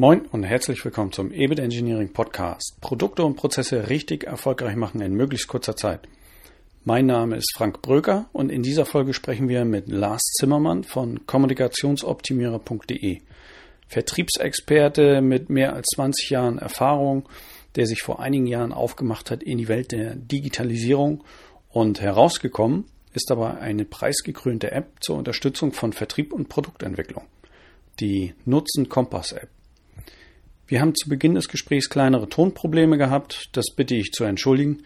Moin und herzlich willkommen zum EBIT Engineering Podcast. Produkte und Prozesse richtig erfolgreich machen in möglichst kurzer Zeit. Mein Name ist Frank Bröker und in dieser Folge sprechen wir mit Lars Zimmermann von kommunikationsoptimierer.de. Vertriebsexperte mit mehr als 20 Jahren Erfahrung, der sich vor einigen Jahren aufgemacht hat in die Welt der Digitalisierung und herausgekommen ist dabei eine preisgekrönte App zur Unterstützung von Vertrieb und Produktentwicklung. Die Nutzen Kompass App. Wir haben zu Beginn des Gesprächs kleinere Tonprobleme gehabt. Das bitte ich zu entschuldigen.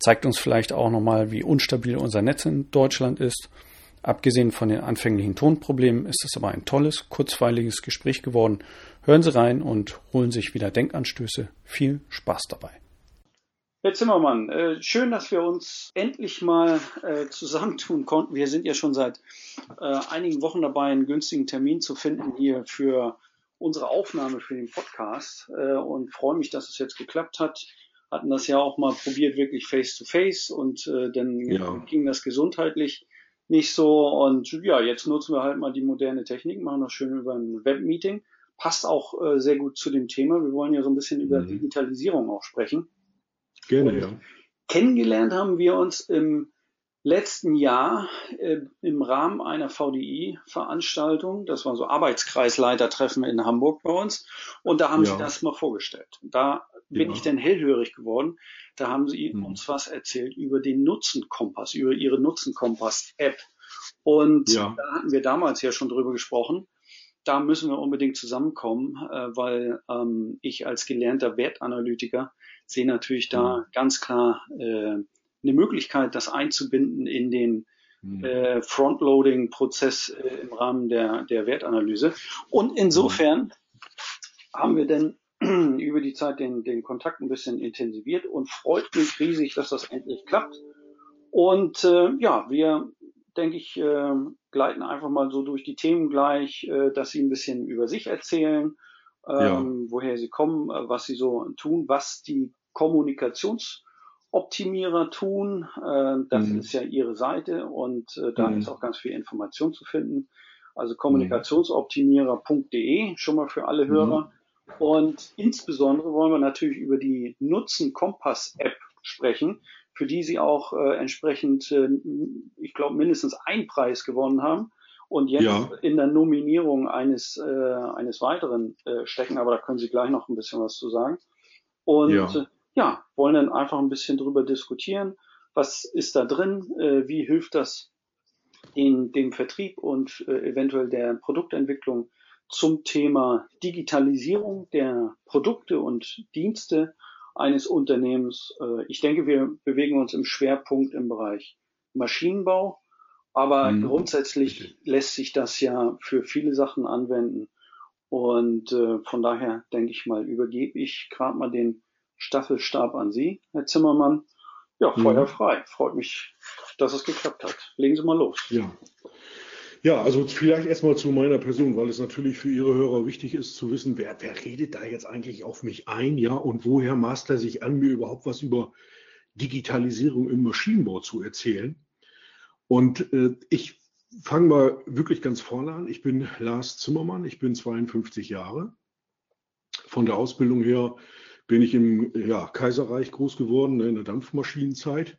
Zeigt uns vielleicht auch nochmal, wie unstabil unser Netz in Deutschland ist. Abgesehen von den anfänglichen Tonproblemen ist es aber ein tolles, kurzweiliges Gespräch geworden. Hören Sie rein und holen sich wieder Denkanstöße. Viel Spaß dabei. Herr Zimmermann, äh, schön, dass wir uns endlich mal äh, zusammentun konnten. Wir sind ja schon seit äh, einigen Wochen dabei, einen günstigen Termin zu finden hier für unsere Aufnahme für den Podcast äh, und freue mich, dass es jetzt geklappt hat. Hatten das ja auch mal probiert, wirklich face to face und äh, dann ja. ging das gesundheitlich nicht so. Und ja, jetzt nutzen wir halt mal die moderne Technik, machen das schön über ein Webmeeting. Passt auch äh, sehr gut zu dem Thema. Wir wollen ja so ein bisschen über mhm. Digitalisierung auch sprechen. Gerne, und ja. Kennengelernt haben wir uns im letzten Jahr äh, im Rahmen einer VDI-Veranstaltung, das war so Arbeitskreisleitertreffen in Hamburg bei uns, und da haben ja. sie das mal vorgestellt. Da bin ja. ich dann hellhörig geworden. Da haben sie mhm. uns was erzählt über den Nutzenkompass, über ihre Nutzenkompass-App. Und ja. da hatten wir damals ja schon drüber gesprochen. Da müssen wir unbedingt zusammenkommen, äh, weil ähm, ich als gelernter Wertanalytiker sehe natürlich da mhm. ganz klar äh, eine Möglichkeit, das einzubinden in den mhm. äh, Frontloading-Prozess äh, im Rahmen der, der Wertanalyse. Und insofern haben wir dann über die Zeit den, den Kontakt ein bisschen intensiviert und freut mich riesig, dass das endlich klappt. Und äh, ja, wir, denke ich, äh, gleiten einfach mal so durch die Themen gleich, äh, dass Sie ein bisschen über sich erzählen, ähm, ja. woher Sie kommen, äh, was Sie so tun, was die Kommunikations- Optimierer tun. Äh, das mhm. ist ja ihre Seite und äh, da mhm. ist auch ganz viel Information zu finden. Also kommunikationsoptimierer.de schon mal für alle Hörer. Mhm. Und insbesondere wollen wir natürlich über die Nutzen Kompass App sprechen, für die Sie auch äh, entsprechend, äh, ich glaube, mindestens einen Preis gewonnen haben und jetzt ja. in der Nominierung eines, äh, eines weiteren äh, stecken. Aber da können Sie gleich noch ein bisschen was zu sagen. Und ja ja, wollen dann einfach ein bisschen drüber diskutieren. Was ist da drin? Äh, wie hilft das in dem Vertrieb und äh, eventuell der Produktentwicklung zum Thema Digitalisierung der Produkte und Dienste eines Unternehmens? Äh, ich denke, wir bewegen uns im Schwerpunkt im Bereich Maschinenbau, aber mhm. grundsätzlich lässt sich das ja für viele Sachen anwenden. Und äh, von daher denke ich mal, übergebe ich gerade mal den Staffelstab an Sie, Herr Zimmermann. Ja, Feuer mhm. frei. Freut mich, dass es geklappt hat. Legen Sie mal los. Ja. Ja, also vielleicht erstmal zu meiner Person, weil es natürlich für Ihre Hörer wichtig ist zu wissen, wer, wer redet da jetzt eigentlich auf mich ein, ja, und woher maßt er sich an, mir überhaupt was über Digitalisierung im Maschinenbau zu erzählen. Und äh, ich fange mal wirklich ganz vorne an. Ich bin Lars Zimmermann, ich bin 52 Jahre. Von der Ausbildung her bin ich im ja, Kaiserreich groß geworden, ne, in der Dampfmaschinenzeit,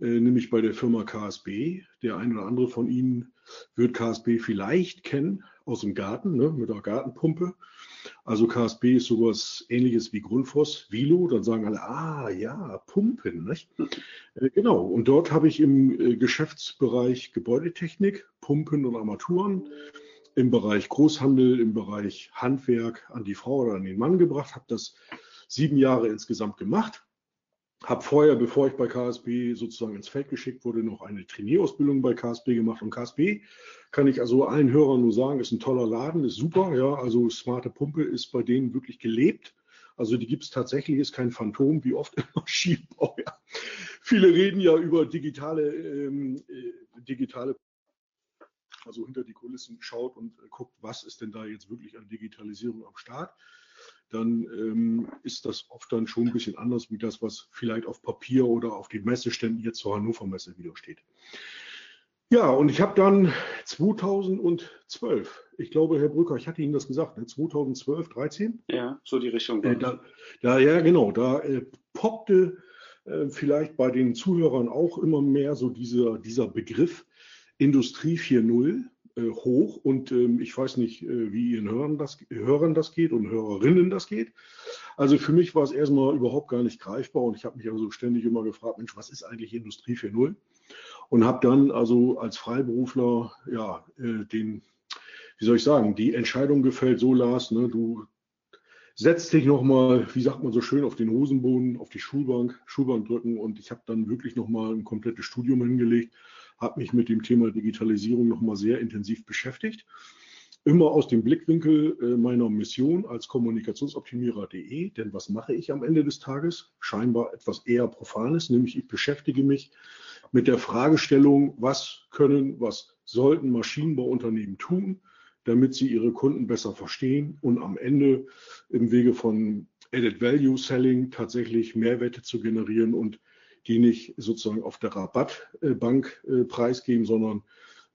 äh, nämlich bei der Firma KSB. Der ein oder andere von Ihnen wird KSB vielleicht kennen aus dem Garten, ne, mit der Gartenpumpe. Also KSB ist sowas ähnliches wie Grundfos, Vilo. Dann sagen alle, ah ja, Pumpen. Nicht? Äh, genau, und dort habe ich im äh, Geschäftsbereich Gebäudetechnik, Pumpen und Armaturen im Bereich Großhandel, im Bereich Handwerk an die Frau oder an den Mann gebracht, habe das sieben Jahre insgesamt gemacht. Habe vorher, bevor ich bei KSB sozusagen ins Feld geschickt wurde, noch eine Trainierausbildung bei KSB gemacht. Und KSB kann ich also allen Hörern nur sagen, ist ein toller Laden, ist super. Ja, also smarte Pumpe ist bei denen wirklich gelebt. Also die gibt es tatsächlich, ist kein Phantom, wie oft im Maschinenbau. Ja. Viele reden ja über digitale, ähm, äh, digitale, also hinter die Kulissen schaut und äh, guckt, was ist denn da jetzt wirklich an Digitalisierung am Start dann ähm, ist das oft dann schon ein bisschen anders wie das, was vielleicht auf Papier oder auf den Messeständen hier zur Hannover Messe wieder steht. Ja, und ich habe dann 2012 ich glaube, Herr Brücker, ich hatte Ihnen das gesagt, 2012, ne, 13? Ja, so die Richtung. Äh, da, da, ja, genau, da äh, poppte äh, vielleicht bei den Zuhörern auch immer mehr so dieser, dieser Begriff Industrie 4.0 äh, hoch und ähm, ich weiß nicht, äh, wie Ihren Hörern das, Hörern das geht und Hörerinnen das geht. Also für mich war es erstmal überhaupt gar nicht greifbar und ich habe mich also ständig immer gefragt, Mensch, was ist eigentlich Industrie 4.0? Und habe dann also als Freiberufler ja äh, den, wie soll ich sagen, die Entscheidung gefällt, so Lars, ne, du setzt dich nochmal, wie sagt man so schön, auf den Hosenboden, auf die Schulbank, Schulbank drücken und ich habe dann wirklich nochmal ein komplettes Studium hingelegt habe mich mit dem Thema Digitalisierung nochmal sehr intensiv beschäftigt. Immer aus dem Blickwinkel äh, meiner Mission als Kommunikationsoptimierer.de, denn was mache ich am Ende des Tages? Scheinbar etwas eher Profanes, nämlich ich beschäftige mich mit der Fragestellung, was können, was sollten Maschinenbauunternehmen tun, damit sie ihre Kunden besser verstehen und am Ende im Wege von Added Value Selling tatsächlich Mehrwerte zu generieren und die nicht sozusagen auf der Rabattbank äh, preisgeben, sondern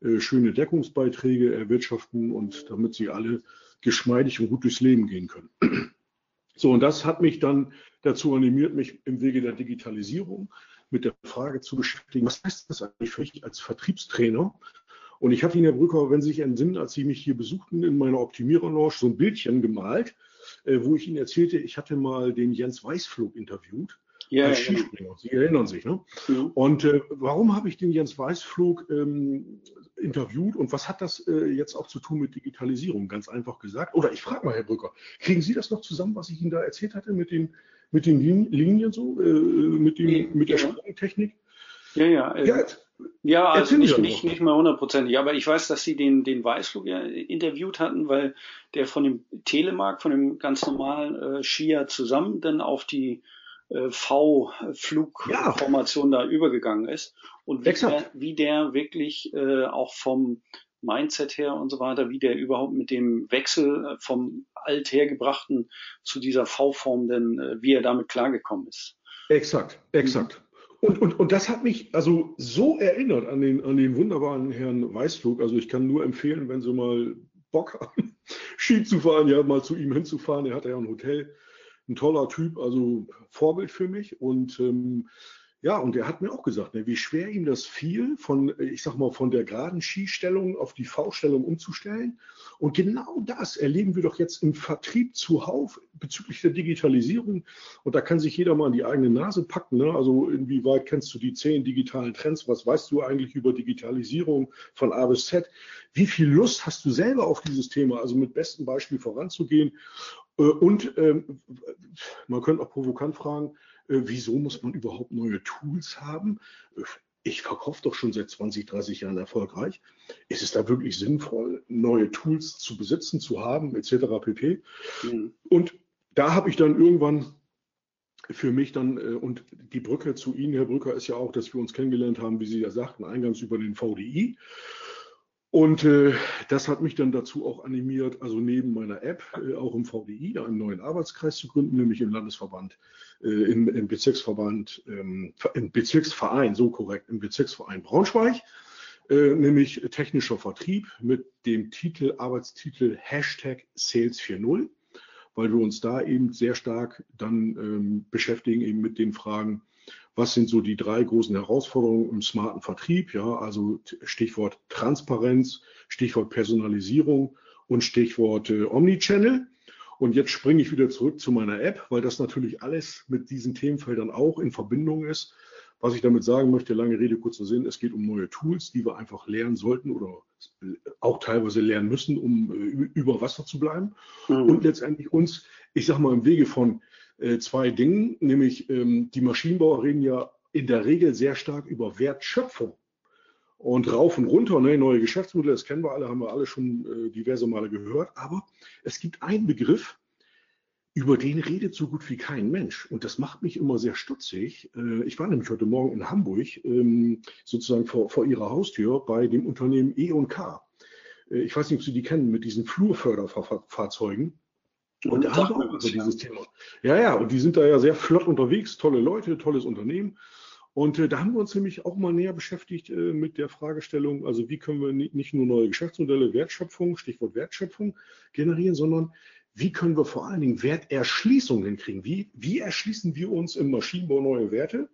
äh, schöne Deckungsbeiträge erwirtschaften und damit sie alle geschmeidig und gut durchs Leben gehen können. So, und das hat mich dann dazu animiert, mich im Wege der Digitalisierung mit der Frage zu beschäftigen, was heißt das eigentlich für mich als Vertriebstrainer? Und ich hatte Ihnen, Herr Brücker, wenn Sie sich entsinnen, als Sie mich hier besuchten in meiner Optimierer-Lounge, so ein Bildchen gemalt, äh, wo ich Ihnen erzählte, ich hatte mal den Jens Weißflug interviewt ja, als genau. Skispringer. Sie erinnern sich, ne? Mhm. Und äh, warum habe ich den Jens Weißflug ähm, interviewt und was hat das äh, jetzt auch zu tun mit Digitalisierung? Ganz einfach gesagt. Oder ich frage mal, Herr Brücker, kriegen Sie das noch zusammen, was ich Ihnen da erzählt hatte mit den, mit den Linien so, äh, mit, dem, mit der ja. Sprungtechnik? Ja, ja. Äh, ja, ja also nicht, nicht, nicht mal hundertprozentig. Aber ich weiß, dass Sie den, den Weißflug ja interviewt hatten, weil der von dem Telemark, von dem ganz normalen äh, Skier zusammen dann auf die V-Flugformation ja. da übergegangen ist und wie der, wie der, wirklich äh, auch vom Mindset her und so weiter, wie der überhaupt mit dem Wechsel äh, vom althergebrachten zu dieser V-Form denn, äh, wie er damit klargekommen ist. Exakt, exakt. Und, und, und das hat mich also so erinnert an den, an den wunderbaren Herrn Weißflug. Also ich kann nur empfehlen, wenn Sie mal Bock haben, Ski zu fahren, ja, mal zu ihm hinzufahren. Er hat ja ein Hotel ein toller Typ, also Vorbild für mich. Und ähm, ja, und er hat mir auch gesagt, ne, wie schwer ihm das fiel, von, ich sag mal, von der geraden Skistellung auf die V-Stellung umzustellen. Und genau das erleben wir doch jetzt im Vertrieb zuhauf bezüglich der Digitalisierung. Und da kann sich jeder mal an die eigene Nase packen. Ne? Also inwieweit kennst du die zehn digitalen Trends? Was weißt du eigentlich über Digitalisierung von A bis Z? Wie viel Lust hast du selber auf dieses Thema? Also mit bestem Beispiel voranzugehen. Äh, und ähm, man könnte auch provokant fragen, wieso muss man überhaupt neue Tools haben? Äh, ich verkaufe doch schon seit 20, 30 Jahren erfolgreich. Ist es da wirklich sinnvoll, neue Tools zu besitzen, zu haben, etc. pp. Mhm. Und da habe ich dann irgendwann für mich dann, und die Brücke zu Ihnen, Herr Brücker, ist ja auch, dass wir uns kennengelernt haben, wie Sie ja sagten, eingangs über den VDI. Und äh, das hat mich dann dazu auch animiert, also neben meiner App äh, auch im VDI einen neuen Arbeitskreis zu gründen, nämlich im Landesverband, äh, im, im, Bezirksverband, ähm, im Bezirksverein, so korrekt, im Bezirksverein Braunschweig, äh, nämlich technischer Vertrieb mit dem Titel, Arbeitstitel Hashtag Sales 4.0, weil wir uns da eben sehr stark dann ähm, beschäftigen eben mit den Fragen, was sind so die drei großen Herausforderungen im smarten Vertrieb? Ja, also Stichwort Transparenz, Stichwort Personalisierung und Stichwort äh, Omnichannel. Und jetzt springe ich wieder zurück zu meiner App, weil das natürlich alles mit diesen Themenfeldern auch in Verbindung ist. Was ich damit sagen möchte, lange Rede, kurzer Sinn, es geht um neue Tools, die wir einfach lernen sollten oder auch teilweise lernen müssen, um äh, über Wasser zu bleiben. Mhm. Und letztendlich uns, ich sage mal, im Wege von äh, zwei Dingen, nämlich ähm, die Maschinenbauer reden ja in der Regel sehr stark über Wertschöpfung und rauf und runter, ne, neue Geschäftsmodelle, das kennen wir alle, haben wir alle schon äh, diverse Male gehört, aber es gibt einen Begriff, über den redet so gut wie kein Mensch. Und das macht mich immer sehr stutzig. Äh, ich war nämlich heute Morgen in Hamburg, ähm, sozusagen vor, vor ihrer Haustür bei dem Unternehmen E&K. Äh, ich weiß nicht, ob Sie die kennen, mit diesen Flurförderfahrzeugen. Und da haben wir dieses Thema. Ja, ja, und die sind da ja sehr flott unterwegs, tolle Leute, tolles Unternehmen. Und äh, da haben wir uns nämlich auch mal näher beschäftigt äh, mit der Fragestellung, also wie können wir nicht nur neue Geschäftsmodelle, Wertschöpfung, Stichwort Wertschöpfung generieren, sondern wie können wir vor allen Dingen Werterschließung hinkriegen? Wie, wie erschließen wir uns im Maschinenbau neue Werte?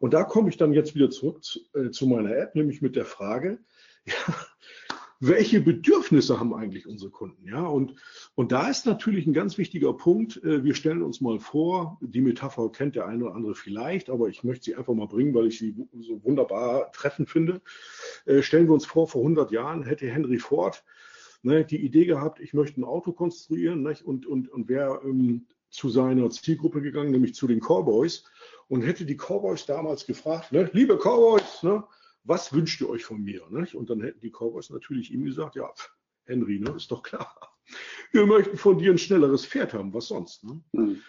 Und da komme ich dann jetzt wieder zurück zu, äh, zu meiner App, nämlich mit der Frage, ja, welche Bedürfnisse haben eigentlich unsere Kunden? Ja, und, und da ist natürlich ein ganz wichtiger Punkt. Äh, wir stellen uns mal vor, die Metapher kennt der eine oder andere vielleicht, aber ich möchte sie einfach mal bringen, weil ich sie so wunderbar treffend finde. Äh, stellen wir uns vor, vor 100 Jahren hätte Henry Ford ne, die Idee gehabt, ich möchte ein Auto konstruieren nicht? und, und, und wäre ähm, zu seiner Zielgruppe gegangen, nämlich zu den Cowboys und hätte die Cowboys damals gefragt, ne, liebe Cowboys, ne, was wünscht ihr euch von mir? Nicht? Und dann hätten die Cowboys natürlich ihm gesagt, ja, Henry, ne, ist doch klar. Wir möchten von dir ein schnelleres Pferd haben, was sonst? Ne? Mhm.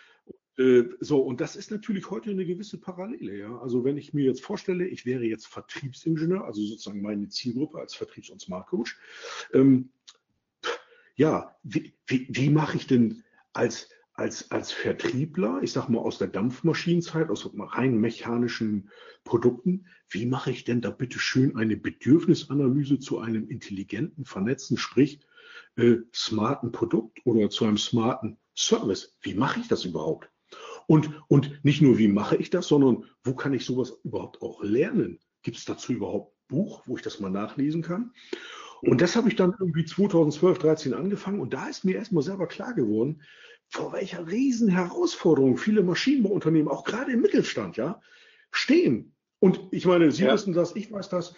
Äh, so, und das ist natürlich heute eine gewisse Parallele. Ja? Also wenn ich mir jetzt vorstelle, ich wäre jetzt Vertriebsingenieur, also sozusagen meine Zielgruppe als Vertriebs- und Smart Coach, ähm, ja, wie, wie, wie mache ich denn als, als, als Vertriebler, ich sag mal aus der Dampfmaschinenzeit, aus rein mechanischen Produkten, wie mache ich denn da bitte schön eine Bedürfnisanalyse zu einem intelligenten, vernetzten, sprich äh, smarten Produkt oder zu einem smarten Service? Wie mache ich das überhaupt? Und, und nicht nur, wie mache ich das, sondern wo kann ich sowas überhaupt auch lernen? Gibt es dazu überhaupt ein Buch, wo ich das mal nachlesen kann? Und das habe ich dann irgendwie 2012, 13 angefangen und da ist mir erstmal selber klar geworden, vor welcher riesen Herausforderung viele Maschinenbauunternehmen, auch gerade im Mittelstand, ja, stehen. Und ich meine, Sie ja. wissen das, ich weiß das.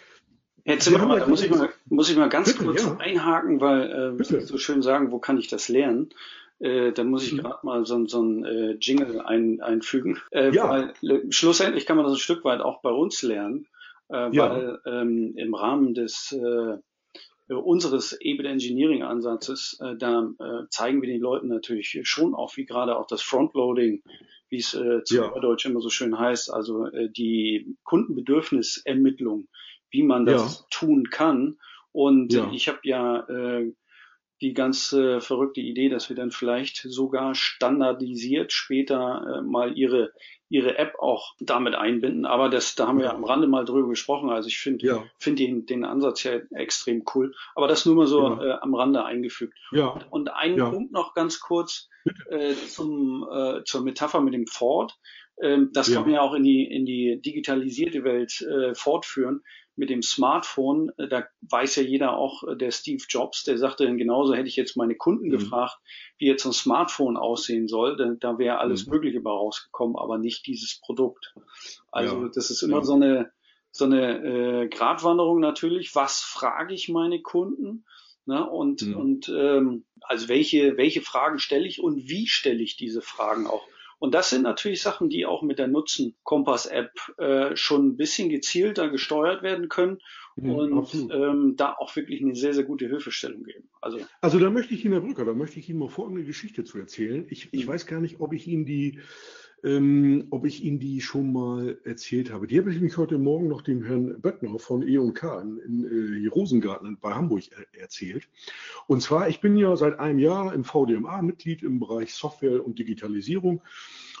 Herr Zimmermann, da muss ich mal, muss ich mal ganz bitte, kurz ja. einhaken, weil äh, Sie so schön sagen, wo kann ich das lernen? Äh, dann muss ich mhm. gerade mal so, so ein äh, Jingle ein, einfügen. Äh, ja. Weil äh, schlussendlich kann man das ein Stück weit auch bei uns lernen, äh, ja. weil ähm, im Rahmen des äh, unseres EBIT Engineering Ansatzes, äh, da äh, zeigen wir den Leuten natürlich schon auch, wie gerade auch das Frontloading, wie es äh, zu ja. Deutsch immer so schön heißt, also äh, die Kundenbedürfnisermittlung, wie man das ja. tun kann. Und ja. ich habe ja äh, die ganz äh, verrückte Idee, dass wir dann vielleicht sogar standardisiert später äh, mal ihre ihre App auch damit einbinden. Aber das, da haben wir ja am Rande mal drüber gesprochen. Also ich finde ja. finde den, den Ansatz ja extrem cool. Aber das nur mal so ja. äh, am Rande eingefügt. Ja. Und, und einen ja. Punkt noch ganz kurz äh, zum, äh, zur Metapher mit dem Ford. Ähm, das kann man ja auch in die, in die digitalisierte Welt äh, fortführen mit dem Smartphone, äh, da weiß ja jeder auch, äh, der Steve Jobs, der sagte dann genauso, hätte ich jetzt meine Kunden mhm. gefragt, wie jetzt ein Smartphone aussehen soll, da, da wäre alles mhm. Mögliche bei rausgekommen, aber nicht dieses Produkt. Also ja. das ist immer ja. so eine, so eine äh, Gratwanderung natürlich. Was frage ich meine Kunden? Ne? Und, mhm. und ähm, also welche, welche Fragen stelle ich und wie stelle ich diese Fragen auch? Und das sind natürlich Sachen, die auch mit der Nutzen Kompass App äh, schon ein bisschen gezielter gesteuert werden können mhm, und ähm, da auch wirklich eine sehr, sehr gute Hilfestellung geben. Also, also da möchte ich Ihnen, Herr Brücker, da möchte ich Ihnen mal folgende Geschichte zu erzählen. Ich, ich mhm. weiß gar nicht, ob ich Ihnen die ähm, ob ich Ihnen die schon mal erzählt habe. Die habe ich mich heute Morgen noch dem Herrn Böttner von E&K in, in äh, Rosengarten bei Hamburg er, erzählt. Und zwar, ich bin ja seit einem Jahr im VDMA Mitglied im Bereich Software und Digitalisierung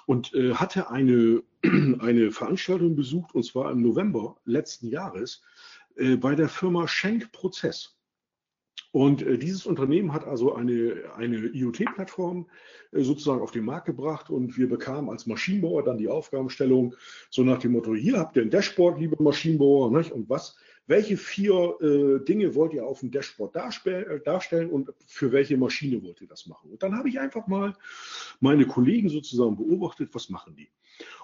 und äh, hatte eine, eine Veranstaltung besucht, und zwar im November letzten Jahres äh, bei der Firma Schenk Prozess. Und äh, dieses Unternehmen hat also eine, eine IoT-Plattform äh, sozusagen auf den Markt gebracht und wir bekamen als Maschinenbauer dann die Aufgabenstellung so nach dem Motto, hier habt ihr ein Dashboard, liebe Maschinenbauer, nicht? und was, welche vier äh, Dinge wollt ihr auf dem Dashboard äh, darstellen und für welche Maschine wollt ihr das machen? Und dann habe ich einfach mal meine Kollegen sozusagen beobachtet, was machen die?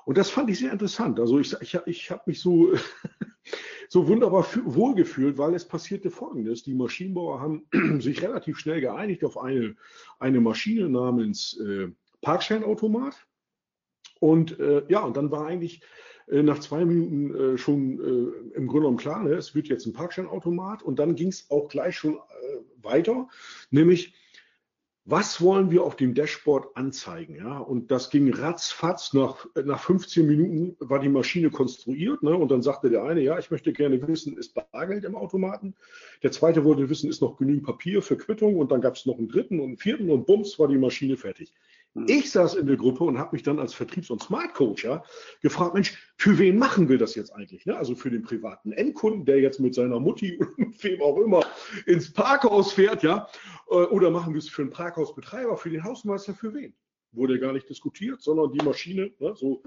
Und das fand ich sehr interessant. Also ich, ich, ich habe mich so so wunderbar wohlgefühlt, weil es passierte Folgendes. Die Maschinenbauer haben sich relativ schnell geeinigt auf eine, eine Maschine namens äh, Parkscheinautomat. Und äh, ja, und dann war eigentlich äh, nach zwei Minuten äh, schon äh, im Grunde genommen klar, ne, es wird jetzt ein Parkscheinautomat. Und dann ging es auch gleich schon äh, weiter, nämlich was wollen wir auf dem Dashboard anzeigen? Ja, und das ging ratzfatz. Nach, nach 15 Minuten war die Maschine konstruiert. Ne? Und dann sagte der eine, ja, ich möchte gerne wissen, ist Bargeld im Automaten? Der zweite wollte wissen, ist noch genügend Papier für Quittung? Und dann gab es noch einen dritten und einen vierten und bums war die Maschine fertig. Hm. Ich saß in der Gruppe und habe mich dann als Vertriebs- und Smart Coach ja, gefragt, Mensch, für wen machen wir das jetzt eigentlich? Ne? Also für den privaten Endkunden, der jetzt mit seiner Mutti mit wem auch immer ins Parkhaus fährt, ja? Äh, oder machen wir es für einen Parkhausbetreiber, für den Hausmeister, für wen? Wurde gar nicht diskutiert, sondern die Maschine, ne, so,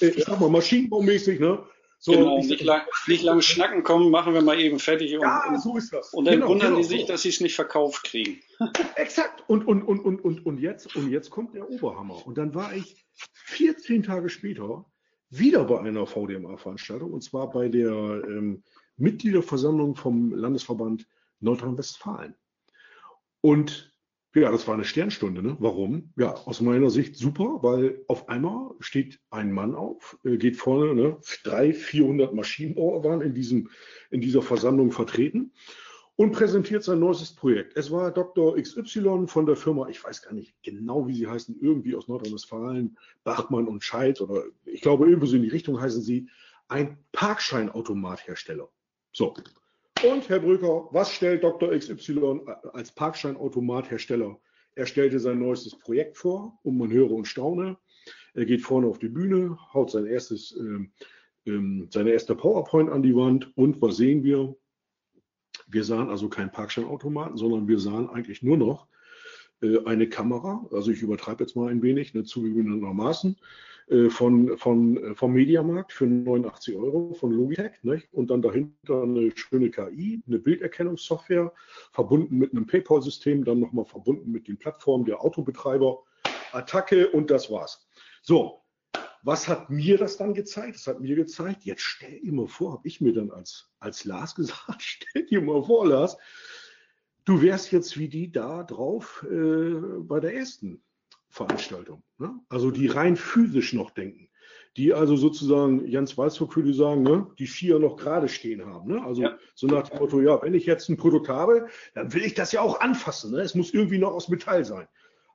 äh, ich sag mal, maschinenbaumäßig, ne, so, genau, nicht, lang, nicht lang schnacken kommen, machen wir mal eben fertig. Und, ja, so ist das. Und dann genau, wundern genau, die sich, so. dass sie es nicht verkauft kriegen. Exakt. Und, und, und, und, und, und, jetzt, und jetzt kommt der Oberhammer. Und dann war ich 14 Tage später wieder bei einer VDMA-Veranstaltung, und zwar bei der ähm, Mitgliederversammlung vom Landesverband Nordrhein-Westfalen. Und ja, das war eine Sternstunde. Ne? Warum? Ja, aus meiner Sicht super, weil auf einmal steht ein Mann auf, äh, geht vorne, ne? drei, 400 Maschinenbauer waren in, diesem, in dieser Versammlung vertreten und präsentiert sein neuestes Projekt. Es war Dr. XY von der Firma, ich weiß gar nicht genau, wie sie heißen, irgendwie aus Nordrhein-Westfalen, Bachmann und Scheid oder ich glaube, irgendwie so in die Richtung heißen sie, ein Parkscheinautomathersteller. So, und Herr Brücker, was stellt Dr. XY als Parkscheinautomathersteller? Er stellte sein neuestes Projekt vor und man höre und staune. Er geht vorne auf die Bühne, haut sein erstes, äh, äh, seine erste PowerPoint an die Wand und was sehen wir? Wir sahen also keinen Parkscheinautomaten, sondern wir sahen eigentlich nur noch eine Kamera, also ich übertreibe jetzt mal ein wenig, ne, zugegebenermaßen, äh, von, von, äh, vom Mediamarkt für 89 Euro von Logitech ne? und dann dahinter eine schöne KI, eine Bilderkennungssoftware, verbunden mit einem PayPal-System, dann nochmal verbunden mit den Plattformen der Autobetreiber, Attacke und das war's. So, was hat mir das dann gezeigt? Das hat mir gezeigt, jetzt stell dir mal vor, habe ich mir dann als, als Lars gesagt, stell dir mal vor, Lars, du wärst jetzt wie die da drauf äh, bei der ersten Veranstaltung. Ne? Also die rein physisch noch denken. Die also sozusagen, Jens Weißburg würde sagen, ne, die Skier noch gerade stehen haben. Ne? Also ja. so nach dem Motto, ja, wenn ich jetzt ein Produkt habe, dann will ich das ja auch anfassen. Ne? Es muss irgendwie noch aus Metall sein.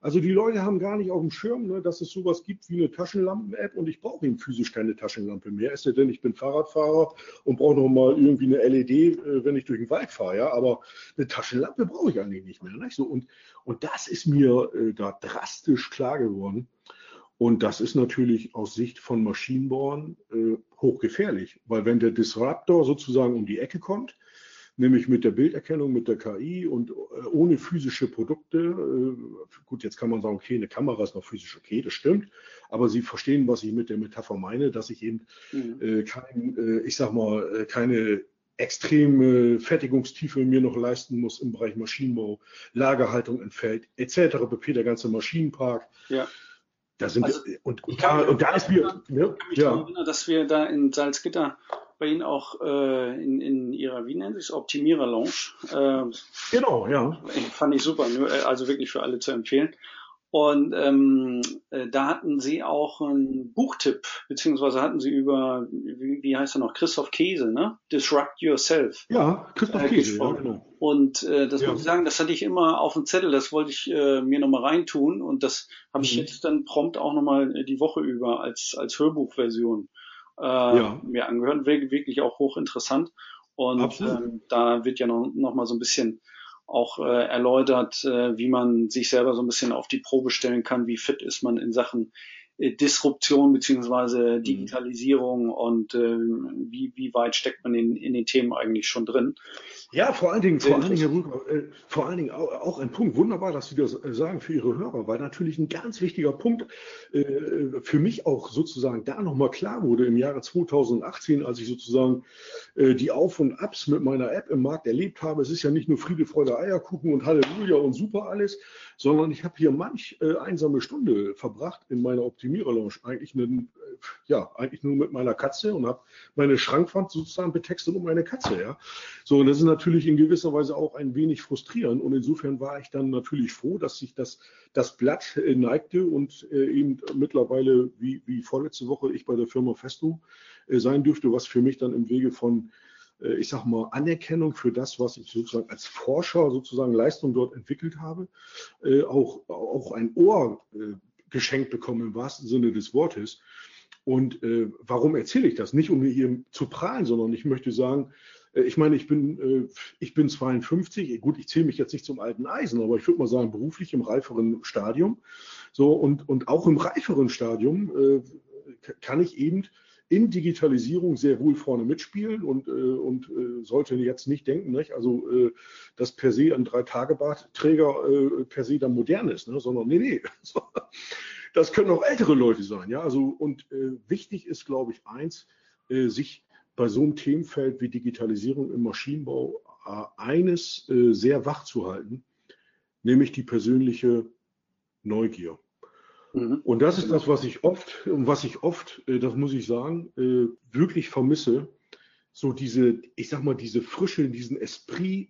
Also die Leute haben gar nicht auf dem Schirm, ne, dass es sowas gibt wie eine Taschenlampen-App und ich brauche eben physisch keine Taschenlampe mehr. Es denn, ich bin Fahrradfahrer und brauche noch mal irgendwie eine LED, äh, wenn ich durch den Wald fahre. Ja? Aber eine Taschenlampe brauche ich eigentlich nicht mehr. Nicht? So, und, und das ist mir äh, da drastisch klar geworden. Und das ist natürlich aus Sicht von Maschinenbauern äh, hochgefährlich, weil wenn der Disruptor sozusagen um die Ecke kommt, nämlich mit der Bilderkennung, mit der KI und äh, ohne physische Produkte. Äh, gut, jetzt kann man sagen, okay, eine Kamera ist noch physisch okay, das stimmt, aber Sie verstehen, was ich mit der Metapher meine, dass ich eben mhm. äh, kein, ich sag mal, keine extreme Fertigungstiefe mir noch leisten muss im Bereich Maschinenbau, Lagerhaltung entfällt, etc. pp. Der ganze Maschinenpark. Ja. Da sind also, wir, und, und, da, und da ist mir, ja, ich kann mich ja. erinnern, dass wir da in Salzgitter bei Ihnen auch äh, in, in Ihrer, wie nennen Sie es, Optimierer-Lounge. Äh, genau, ja. Fand ich super, äh, also wirklich für alle zu empfehlen. Und ähm, äh, da hatten Sie auch einen Buchtipp, beziehungsweise hatten Sie über, wie, wie heißt er noch, Christoph Käse, ne? Disrupt Yourself. Ja, Christoph äh, Käse, ja, genau. Und äh, das ja. muss ich sagen, das hatte ich immer auf dem Zettel, das wollte ich äh, mir nochmal reintun und das habe ich mhm. jetzt dann prompt auch nochmal die Woche über als, als Hörbuchversion äh, ja. mir angehört. Wirklich auch hochinteressant. Und ähm, da wird ja noch, noch mal so ein bisschen auch äh, erläutert, äh, wie man sich selber so ein bisschen auf die Probe stellen kann, wie fit ist man in Sachen Disruption beziehungsweise mhm. Digitalisierung und äh, wie, wie weit steckt man in, in den Themen eigentlich schon drin. Ja, vor allen Dingen, vor allen Dingen, Herr Rüger, äh, vor allen Dingen auch, auch, ein Punkt, wunderbar, dass Sie das äh, sagen für Ihre Hörer, weil natürlich ein ganz wichtiger Punkt äh, für mich auch sozusagen da nochmal klar wurde im Jahre 2018, als ich sozusagen äh, die Auf- und Abs mit meiner App im Markt erlebt habe. Es ist ja nicht nur Friede, Freude, Eierkuchen und Halleluja und super alles, sondern ich habe hier manch äh, einsame Stunde verbracht in meiner Optimierer-Lounge, eigentlich, eine, ja, eigentlich nur mit meiner Katze und habe meine Schrankwand sozusagen betextet um meine Katze. Ja. So, und das ist natürlich in gewisser Weise auch ein wenig frustrierend. Und insofern war ich dann natürlich froh, dass sich das, das Blatt äh, neigte und äh, eben mittlerweile, wie, wie vorletzte Woche, ich bei der Firma Festo äh, sein dürfte, was für mich dann im Wege von äh, ich sag mal, Anerkennung für das, was ich sozusagen als Forscher sozusagen Leistung dort entwickelt habe, äh, auch, auch ein Ohr äh, geschenkt bekommen im wahrsten Sinne des Wortes. Und äh, warum erzähle ich das? Nicht, um hier zu prahlen, sondern ich möchte sagen, äh, ich meine, ich bin, äh, ich bin 52, gut, ich zähle mich jetzt nicht zum alten Eisen, aber ich würde mal sagen, beruflich im reiferen Stadium. So, und, und auch im reiferen Stadium äh, kann ich eben in Digitalisierung sehr wohl vorne mitspielen und, äh, und äh, sollte jetzt nicht denken, nicht? also äh, dass per se ein Drei-Tage-Bartträger äh, per se dann modern ist, ne? sondern nee, nee. das können auch ältere Leute sein. Ja? Also, und äh, wichtig ist, glaube ich, eins, äh, sich bei so einem Themenfeld wie Digitalisierung im Maschinenbau eines sehr wach zu halten, nämlich die persönliche Neugier. Mhm. Und das ist das, was ich oft, was ich oft, äh, das muss ich sagen, äh, wirklich vermisse. So diese, ich sag mal, diese Frische, diesen Esprit,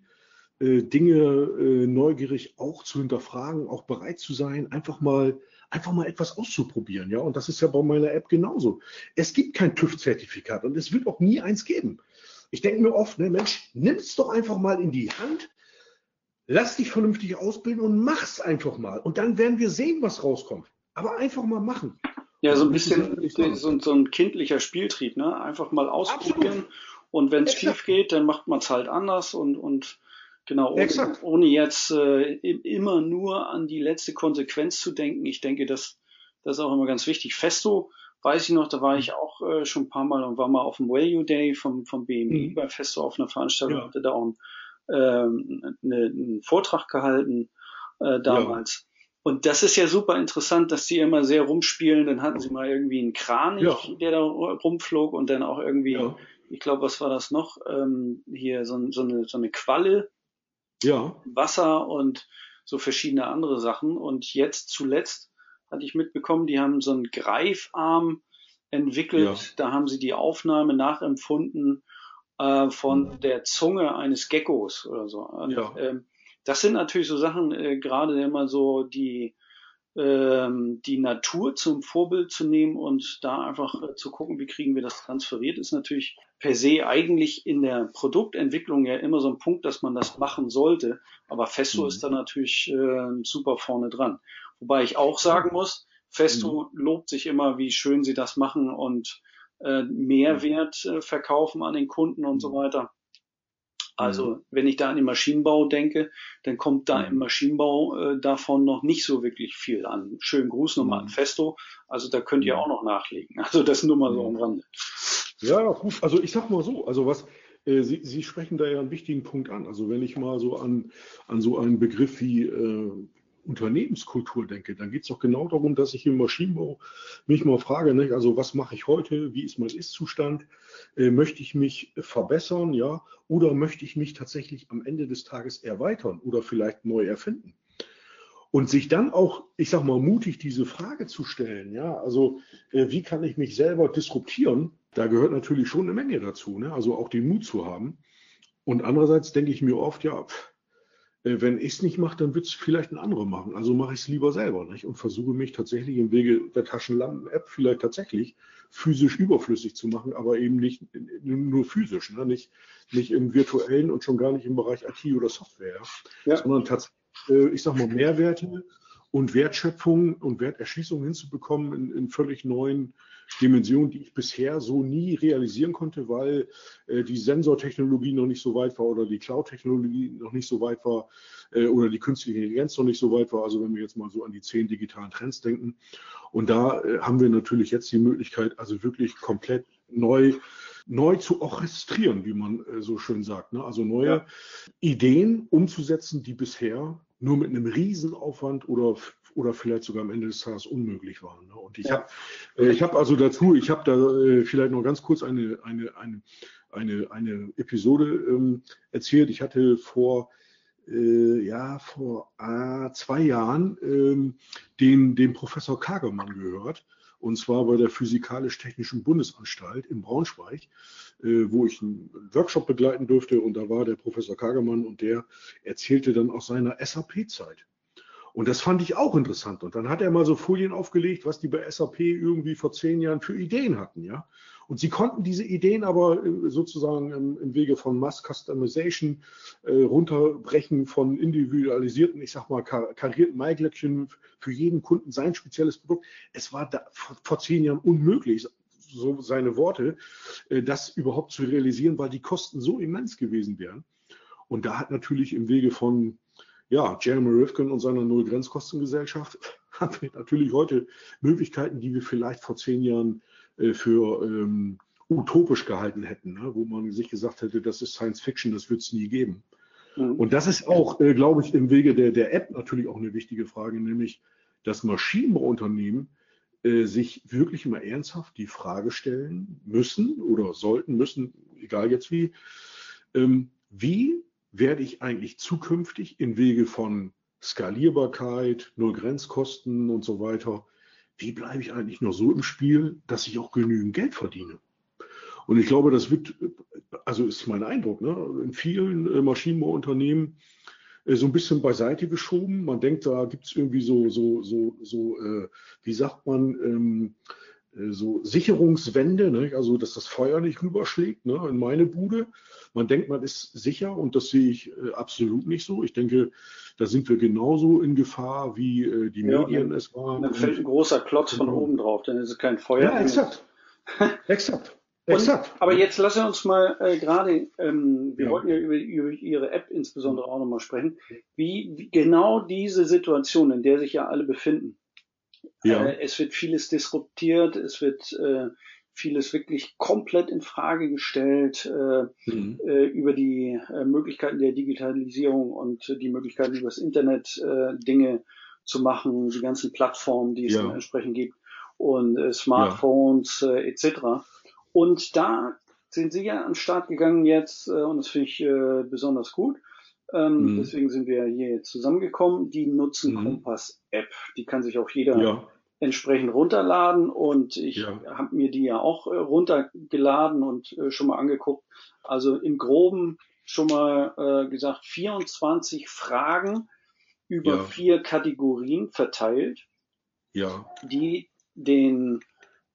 äh, Dinge neugierig auch zu hinterfragen, auch bereit zu sein, einfach mal, einfach mal etwas auszuprobieren. Ja, und das ist ja bei meiner App genauso. Es gibt kein TÜV-Zertifikat und es wird auch nie eins geben. Ich denke mir oft, ne, Mensch, nimm es doch einfach mal in die Hand, lass dich vernünftig ausbilden und mach's einfach mal. Und dann werden wir sehen, was rauskommt. Aber einfach mal machen. Ja, so ein bisschen so, so, ein kindlicher Spieltrieb, ne? Einfach mal ausprobieren. Absolut. Und wenn es schief geht, dann macht man es halt anders und, und genau, ohne, ohne jetzt äh, immer nur an die letzte Konsequenz zu denken. Ich denke, das, das ist auch immer ganz wichtig. Festo, weiß ich noch, da war ich auch äh, schon ein paar Mal und war mal auf dem Value Day vom, vom BMI mhm. bei Festo auf einer Veranstaltung, ja. hatte da auch einen, ähm, eine, einen Vortrag gehalten äh, damals. Ja. Und das ist ja super interessant, dass die immer sehr rumspielen. Dann hatten sie mal irgendwie einen Kranich, ja. der da rumflog und dann auch irgendwie, ja. ich glaube, was war das noch? Ähm, hier so, so, eine, so eine Qualle, ja. Wasser und so verschiedene andere Sachen. Und jetzt zuletzt hatte ich mitbekommen, die haben so einen Greifarm entwickelt. Ja. Da haben sie die Aufnahme nachempfunden äh, von der Zunge eines Geckos oder so. Und, ja. ähm, das sind natürlich so Sachen, äh, gerade immer so die, ähm, die Natur zum Vorbild zu nehmen und da einfach äh, zu gucken, wie kriegen wir das transferiert, ist natürlich per se eigentlich in der Produktentwicklung ja immer so ein Punkt, dass man das machen sollte. Aber Festo mhm. ist da natürlich äh, super vorne dran. Wobei ich auch sagen muss, Festo mhm. lobt sich immer, wie schön sie das machen und äh, Mehrwert äh, verkaufen an den Kunden und so mhm. weiter. Also mhm. wenn ich da an den Maschinenbau denke, dann kommt da im mhm. Maschinenbau äh, davon noch nicht so wirklich viel an. Schönen Gruß nochmal an mhm. Festo. Also da könnt ihr auch noch nachlegen. Also das nur mal so am Rande. Ja, gut. Also ich sag mal so, also was, äh, Sie, Sie sprechen da ja einen wichtigen Punkt an. Also wenn ich mal so an, an so einen Begriff wie äh, Unternehmenskultur denke, dann geht es doch genau darum, dass ich im Maschinenbau mich mal frage, nicht? also was mache ich heute, wie ist mein Ist-Zustand, äh, möchte ich mich verbessern, ja, oder möchte ich mich tatsächlich am Ende des Tages erweitern oder vielleicht neu erfinden? Und sich dann auch, ich sag mal, mutig diese Frage zu stellen, ja, also äh, wie kann ich mich selber disruptieren? Da gehört natürlich schon eine Menge dazu, ne? also auch den Mut zu haben. Und andererseits denke ich mir oft, ja, pff, wenn ich es nicht mache, dann wird es vielleicht ein anderer machen. Also mache ich es lieber selber nicht? und versuche mich tatsächlich im Wege der Taschenlampen-App vielleicht tatsächlich physisch überflüssig zu machen, aber eben nicht nur physisch, ne? nicht, nicht im virtuellen und schon gar nicht im Bereich IT oder Software, ja. sondern tatsächlich, äh, ich sag mal, Mehrwerte und Wertschöpfung und Werterschließung hinzubekommen in, in völlig neuen Dimension, die ich bisher so nie realisieren konnte, weil äh, die Sensortechnologie noch nicht so weit war oder die Cloud-Technologie noch nicht so weit war äh, oder die künstliche Intelligenz noch nicht so weit war. Also wenn wir jetzt mal so an die zehn digitalen Trends denken. Und da äh, haben wir natürlich jetzt die Möglichkeit, also wirklich komplett neu neu zu orchestrieren, wie man äh, so schön sagt. Ne? Also neue ja. Ideen umzusetzen, die bisher nur mit einem Riesenaufwand oder oder vielleicht sogar am Ende des Tages unmöglich waren. Ne? Und ich ja. habe äh, ich hab also dazu, ich habe da äh, vielleicht noch ganz kurz eine, eine, eine, eine, eine Episode ähm, erzählt. Ich hatte vor äh, ja vor äh, zwei Jahren ähm, den, den Professor Kagermann gehört und zwar bei der Physikalisch-Technischen Bundesanstalt in Braunschweig, wo ich einen Workshop begleiten durfte und da war der Professor Kagermann und der erzählte dann aus seiner SAP-Zeit. Und das fand ich auch interessant. Und dann hat er mal so Folien aufgelegt, was die bei SAP irgendwie vor zehn Jahren für Ideen hatten, ja. Und sie konnten diese Ideen aber äh, sozusagen im, Wege von Mass Customization äh, runterbrechen von individualisierten, ich sag mal, kar karierten Maiglöckchen für jeden Kunden sein spezielles Produkt. Es war da, vor zehn Jahren unmöglich so seine Worte, äh, das überhaupt zu realisieren, weil die Kosten so immens gewesen wären. Und da hat natürlich im Wege von ja, Jeremy Rifkin und seiner Null-Grenzkostengesellschaft haben wir natürlich heute Möglichkeiten, die wir vielleicht vor zehn Jahren äh, für ähm, utopisch gehalten hätten, ne? wo man sich gesagt hätte, das ist Science Fiction, das wird es nie geben. Mhm. Und das ist auch, äh, glaube ich, im Wege der, der App natürlich auch eine wichtige Frage, nämlich dass Maschinenbauunternehmen äh, sich wirklich mal ernsthaft die Frage stellen müssen oder sollten müssen, egal jetzt wie, ähm, wie werde ich eigentlich zukünftig in Wege von Skalierbarkeit, Null Grenzkosten und so weiter, wie bleibe ich eigentlich noch so im Spiel, dass ich auch genügend Geld verdiene? Und ich glaube, das wird, also ist mein Eindruck, ne, in vielen äh, Maschinenbauunternehmen so ein bisschen beiseite geschoben. Man denkt, da gibt es irgendwie so, so, so, so äh, wie sagt man, ähm, äh, so Sicherungswände, ne? also dass das Feuer nicht rüberschlägt ne? in meine Bude. Man denkt, man ist sicher und das sehe ich äh, absolut nicht so. Ich denke, da sind wir genauso in Gefahr, wie äh, die ja, Medien es waren. Dann fällt ein großer Klotz von genau. oben drauf, dann ist es kein Feuer. Ja, exakt. exakt. Exakt. aber jetzt lassen wir uns mal äh, gerade, ähm, wir ja. wollten ja über, über, Ihre App insbesondere auch nochmal sprechen, wie, wie, genau diese Situation, in der sich ja alle befinden. Ja. Äh, es wird vieles disruptiert, es wird äh, vieles wirklich komplett in Frage gestellt äh, mhm. äh, über die äh, Möglichkeiten der Digitalisierung und die Möglichkeiten über das Internet äh, Dinge zu machen, die ganzen Plattformen, die es ja. entsprechend gibt und äh, Smartphones ja. äh, etc. Und da sind Sie ja an den Start gegangen jetzt äh, und das finde ich äh, besonders gut. Ähm, mhm. Deswegen sind wir hier zusammengekommen. Die nutzen mhm. Kompass App. Die kann sich auch jeder ja. entsprechend runterladen und ich ja. habe mir die ja auch äh, runtergeladen und äh, schon mal angeguckt. Also im Groben schon mal äh, gesagt 24 Fragen über ja. vier Kategorien verteilt, ja. die den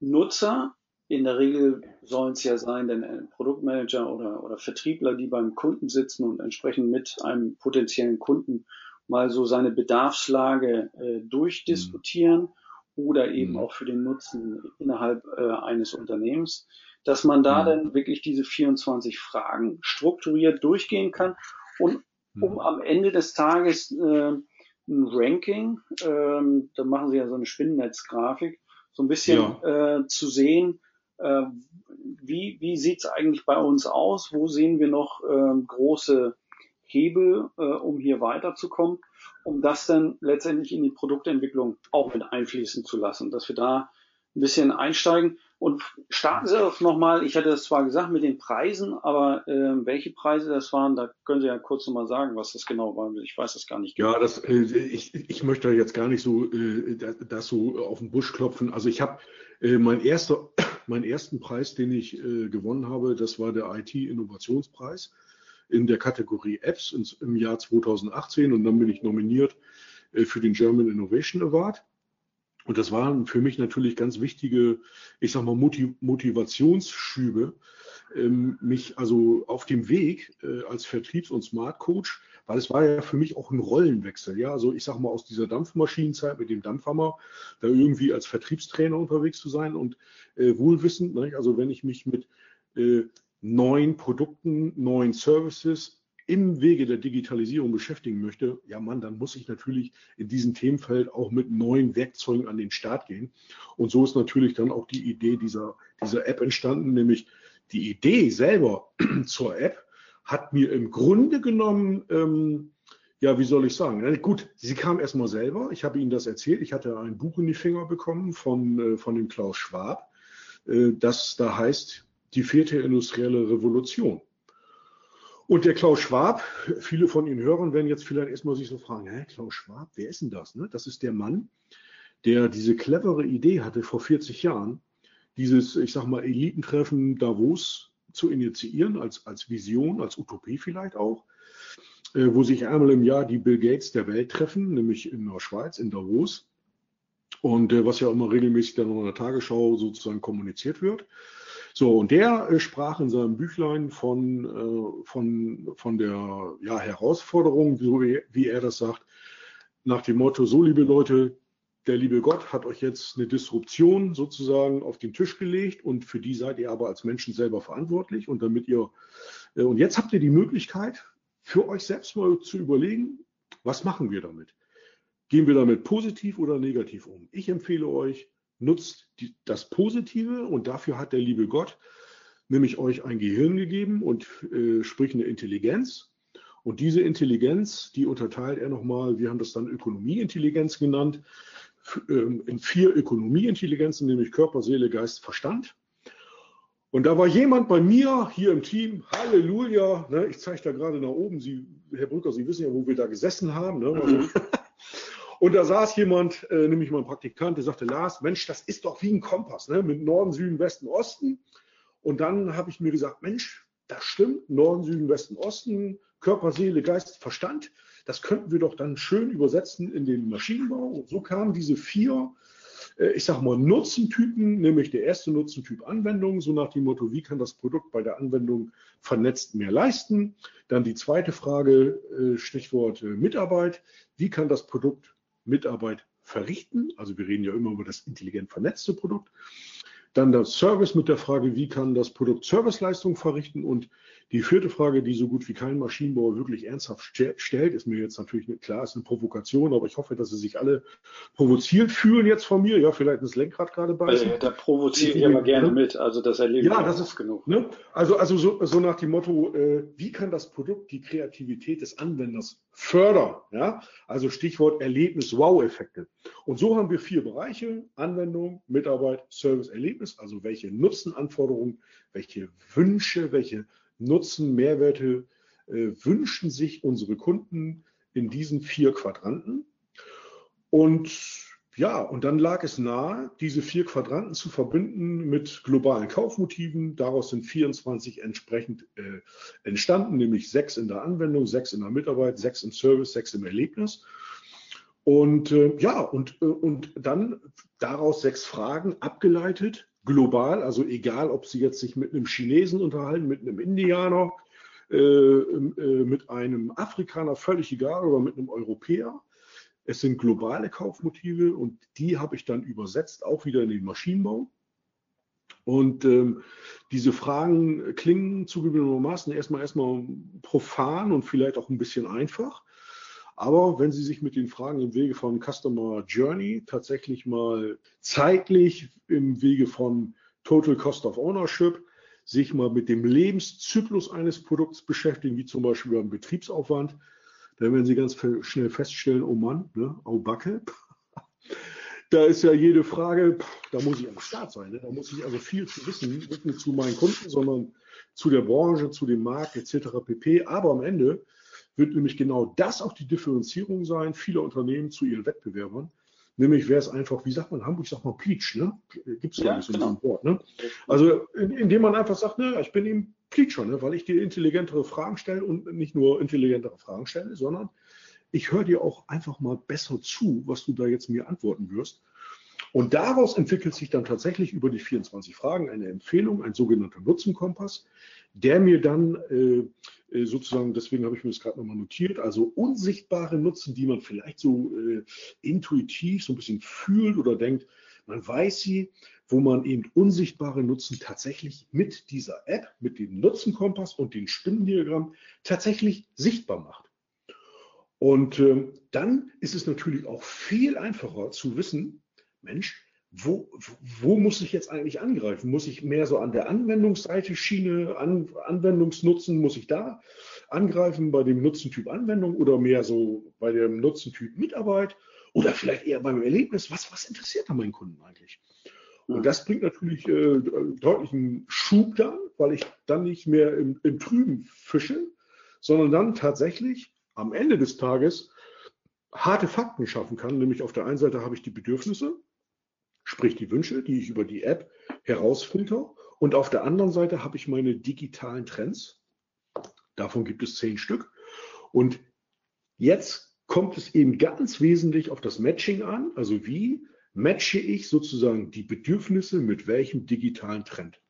Nutzer in der Regel sollen es ja sein, denn Produktmanager oder, oder Vertriebler, die beim Kunden sitzen und entsprechend mit einem potenziellen Kunden mal so seine Bedarfslage äh, durchdiskutieren mhm. oder eben mhm. auch für den Nutzen innerhalb äh, eines Unternehmens, dass man da mhm. dann wirklich diese 24 Fragen strukturiert durchgehen kann und um mhm. am Ende des Tages äh, ein Ranking, ähm, da machen sie ja so eine Spinnennetzgrafik, so ein bisschen ja. äh, zu sehen, äh, wie, wie sieht es eigentlich bei uns aus? Wo sehen wir noch äh, große Hebel, äh, um hier weiterzukommen, um das dann letztendlich in die Produktentwicklung auch mit einfließen zu lassen, dass wir da ein bisschen einsteigen. Und starten Sie doch nochmal, ich hatte das zwar gesagt mit den Preisen, aber äh, welche Preise das waren, da können Sie ja kurz nochmal sagen, was das genau war. Ich weiß das gar nicht. Genau. Ja, das, äh, ich, ich möchte jetzt gar nicht so äh, das so auf den Busch klopfen. Also ich habe äh, mein erster, meinen ersten Preis, den ich äh, gewonnen habe, das war der IT-Innovationspreis in der Kategorie Apps ins, im Jahr 2018 und dann bin ich nominiert äh, für den German Innovation Award. Und das waren für mich natürlich ganz wichtige, ich sag mal, Motiv Motivationsschübe, ähm, mich also auf dem Weg äh, als Vertriebs- und Smart Coach, weil es war ja für mich auch ein Rollenwechsel, ja, also ich sag mal aus dieser Dampfmaschinenzeit mit dem Dampfhammer, da irgendwie als Vertriebstrainer unterwegs zu sein und äh, wohlwissend, ne, also wenn ich mich mit äh, neuen Produkten, neuen Services im Wege der Digitalisierung beschäftigen möchte, ja Mann, dann muss ich natürlich in diesem Themenfeld auch mit neuen Werkzeugen an den Start gehen. Und so ist natürlich dann auch die Idee dieser, dieser App entstanden, nämlich die Idee selber zur App hat mir im Grunde genommen, ähm, ja, wie soll ich sagen? Gut, sie kam erstmal selber. Ich habe Ihnen das erzählt. Ich hatte ein Buch in die Finger bekommen von, äh, von dem Klaus Schwab, äh, das da heißt Die vierte industrielle Revolution. Und der Klaus Schwab, viele von Ihnen Hörern werden jetzt vielleicht erstmal sich so fragen, hä, Klaus Schwab, wer ist denn das? Ne? Das ist der Mann, der diese clevere Idee hatte vor 40 Jahren, dieses, ich sag mal, Elitentreffen Davos zu initiieren, als, als Vision, als Utopie vielleicht auch, äh, wo sich einmal im Jahr die Bill Gates der Welt treffen, nämlich in der Schweiz, in Davos. Und äh, was ja immer regelmäßig dann in der Tagesschau sozusagen kommuniziert wird. So, und der äh, sprach in seinem Büchlein von, äh, von, von der ja, Herausforderung, so wie, wie er das sagt, nach dem Motto, so liebe Leute, der liebe Gott hat euch jetzt eine Disruption sozusagen auf den Tisch gelegt und für die seid ihr aber als Menschen selber verantwortlich und damit ihr äh, und jetzt habt ihr die Möglichkeit für euch selbst mal zu überlegen, was machen wir damit? Gehen wir damit positiv oder negativ um? Ich empfehle euch, nutzt die, das Positive und dafür hat der liebe Gott nämlich euch ein Gehirn gegeben und äh, sprich eine Intelligenz. Und diese Intelligenz, die unterteilt er nochmal, wir haben das dann Ökonomieintelligenz genannt, ähm, in vier Ökonomieintelligenzen, nämlich Körper, Seele, Geist, Verstand. Und da war jemand bei mir hier im Team, Halleluja, ne, ich zeige da gerade nach oben, Sie, Herr Brücker, Sie wissen ja, wo wir da gesessen haben. Ne, also. und da saß jemand, äh, nämlich mein Praktikant, der sagte, Lars, Mensch, das ist doch wie ein Kompass, ne, mit Norden, Süden, Westen, Osten. Und dann habe ich mir gesagt, Mensch, das stimmt, Norden, Süden, Westen, Osten, Körper, Seele, Geist, Verstand. Das könnten wir doch dann schön übersetzen in den Maschinenbau. Und so kamen diese vier, äh, ich sage mal, Nutzentypen, nämlich der erste Nutzentyp Anwendung, so nach dem Motto, wie kann das Produkt bei der Anwendung vernetzt mehr leisten? Dann die zweite Frage, äh, Stichwort äh, Mitarbeit, wie kann das Produkt Mitarbeit verrichten? Also wir reden ja immer über das intelligent vernetzte Produkt. Dann das Service mit der Frage, wie kann das Produkt Serviceleistung verrichten? Und die vierte Frage, die so gut wie kein Maschinenbauer wirklich ernsthaft stellt, ist mir jetzt natürlich nicht klar, ist eine Provokation, aber ich hoffe, dass sie sich alle provoziert fühlen jetzt von mir. Ja, vielleicht das Lenkrad gerade beißen. Äh, da provoziere ich aber gerne mit. Also das erlebe ja, das ist genug. Ne? Also, also so, so nach dem Motto, äh, wie kann das Produkt die Kreativität des Anwenders fördern? Ja, also Stichwort Erlebnis-Wow-Effekte. Und so haben wir vier Bereiche: Anwendung, Mitarbeit, Service, Erlebnis also welche Nutzenanforderungen, welche Wünsche, welche Nutzen, Mehrwerte äh, wünschen sich unsere Kunden in diesen vier Quadranten. Und ja, und dann lag es nahe, diese vier Quadranten zu verbinden mit globalen Kaufmotiven. Daraus sind 24 entsprechend äh, entstanden, nämlich sechs in der Anwendung, sechs in der Mitarbeit, sechs im Service, sechs im Erlebnis. Und äh, ja, und, äh, und dann daraus sechs Fragen abgeleitet, global, also egal, ob Sie jetzt sich mit einem Chinesen unterhalten, mit einem Indianer, äh, äh, mit einem Afrikaner, völlig egal, oder mit einem Europäer. Es sind globale Kaufmotive und die habe ich dann übersetzt, auch wieder in den Maschinenbau. Und ähm, diese Fragen klingen zugegebenermaßen erstmal erstmal profan und vielleicht auch ein bisschen einfach. Aber wenn Sie sich mit den Fragen im Wege von Customer Journey tatsächlich mal zeitlich im Wege von Total Cost of Ownership sich mal mit dem Lebenszyklus eines Produkts beschäftigen, wie zum Beispiel beim Betriebsaufwand, dann werden Sie ganz schnell feststellen, oh Mann, ne, oh Backe. Da ist ja jede Frage, da muss ich am Start sein. Ne? Da muss ich also viel zu wissen, nicht nur zu meinen Kunden, sondern zu der Branche, zu dem Markt etc. pp. Aber am Ende wird nämlich genau das auch die Differenzierung sein vieler Unternehmen zu ihren Wettbewerbern. Nämlich wäre es einfach, wie sagt man, in Hamburg sagt man Pleach, ne? Gibt es ja, nicht so genau. ein Wort, ne? Also in, indem man einfach sagt, ne, ich bin eben Pleacher, ne? weil ich dir intelligentere Fragen stelle und nicht nur intelligentere Fragen stelle, sondern ich höre dir auch einfach mal besser zu, was du da jetzt mir antworten wirst. Und daraus entwickelt sich dann tatsächlich über die 24 Fragen eine Empfehlung, ein sogenannter Nutzenkompass, der mir dann äh, äh, sozusagen, deswegen habe ich mir das gerade nochmal notiert, also unsichtbare Nutzen, die man vielleicht so äh, intuitiv so ein bisschen fühlt oder denkt, man weiß sie, wo man eben unsichtbare Nutzen tatsächlich mit dieser App, mit dem Nutzenkompass und dem Spinnendiagramm tatsächlich sichtbar macht. Und äh, dann ist es natürlich auch viel einfacher zu wissen, Mensch, wo, wo muss ich jetzt eigentlich angreifen? Muss ich mehr so an der Anwendungsseite Schiene, an, Anwendungsnutzen, muss ich da angreifen bei dem Nutzentyp Anwendung oder mehr so bei dem Nutzentyp Mitarbeit oder vielleicht eher beim Erlebnis? Was, was interessiert da meinen Kunden eigentlich? Und das bringt natürlich äh, deutlichen Schub dann, weil ich dann nicht mehr im, im Trüben fische, sondern dann tatsächlich am Ende des Tages harte Fakten schaffen kann. Nämlich auf der einen Seite habe ich die Bedürfnisse, sprich die Wünsche, die ich über die App herausfilter. Und auf der anderen Seite habe ich meine digitalen Trends. Davon gibt es zehn Stück. Und jetzt kommt es eben ganz wesentlich auf das Matching an. Also wie matche ich sozusagen die Bedürfnisse mit welchem digitalen Trend?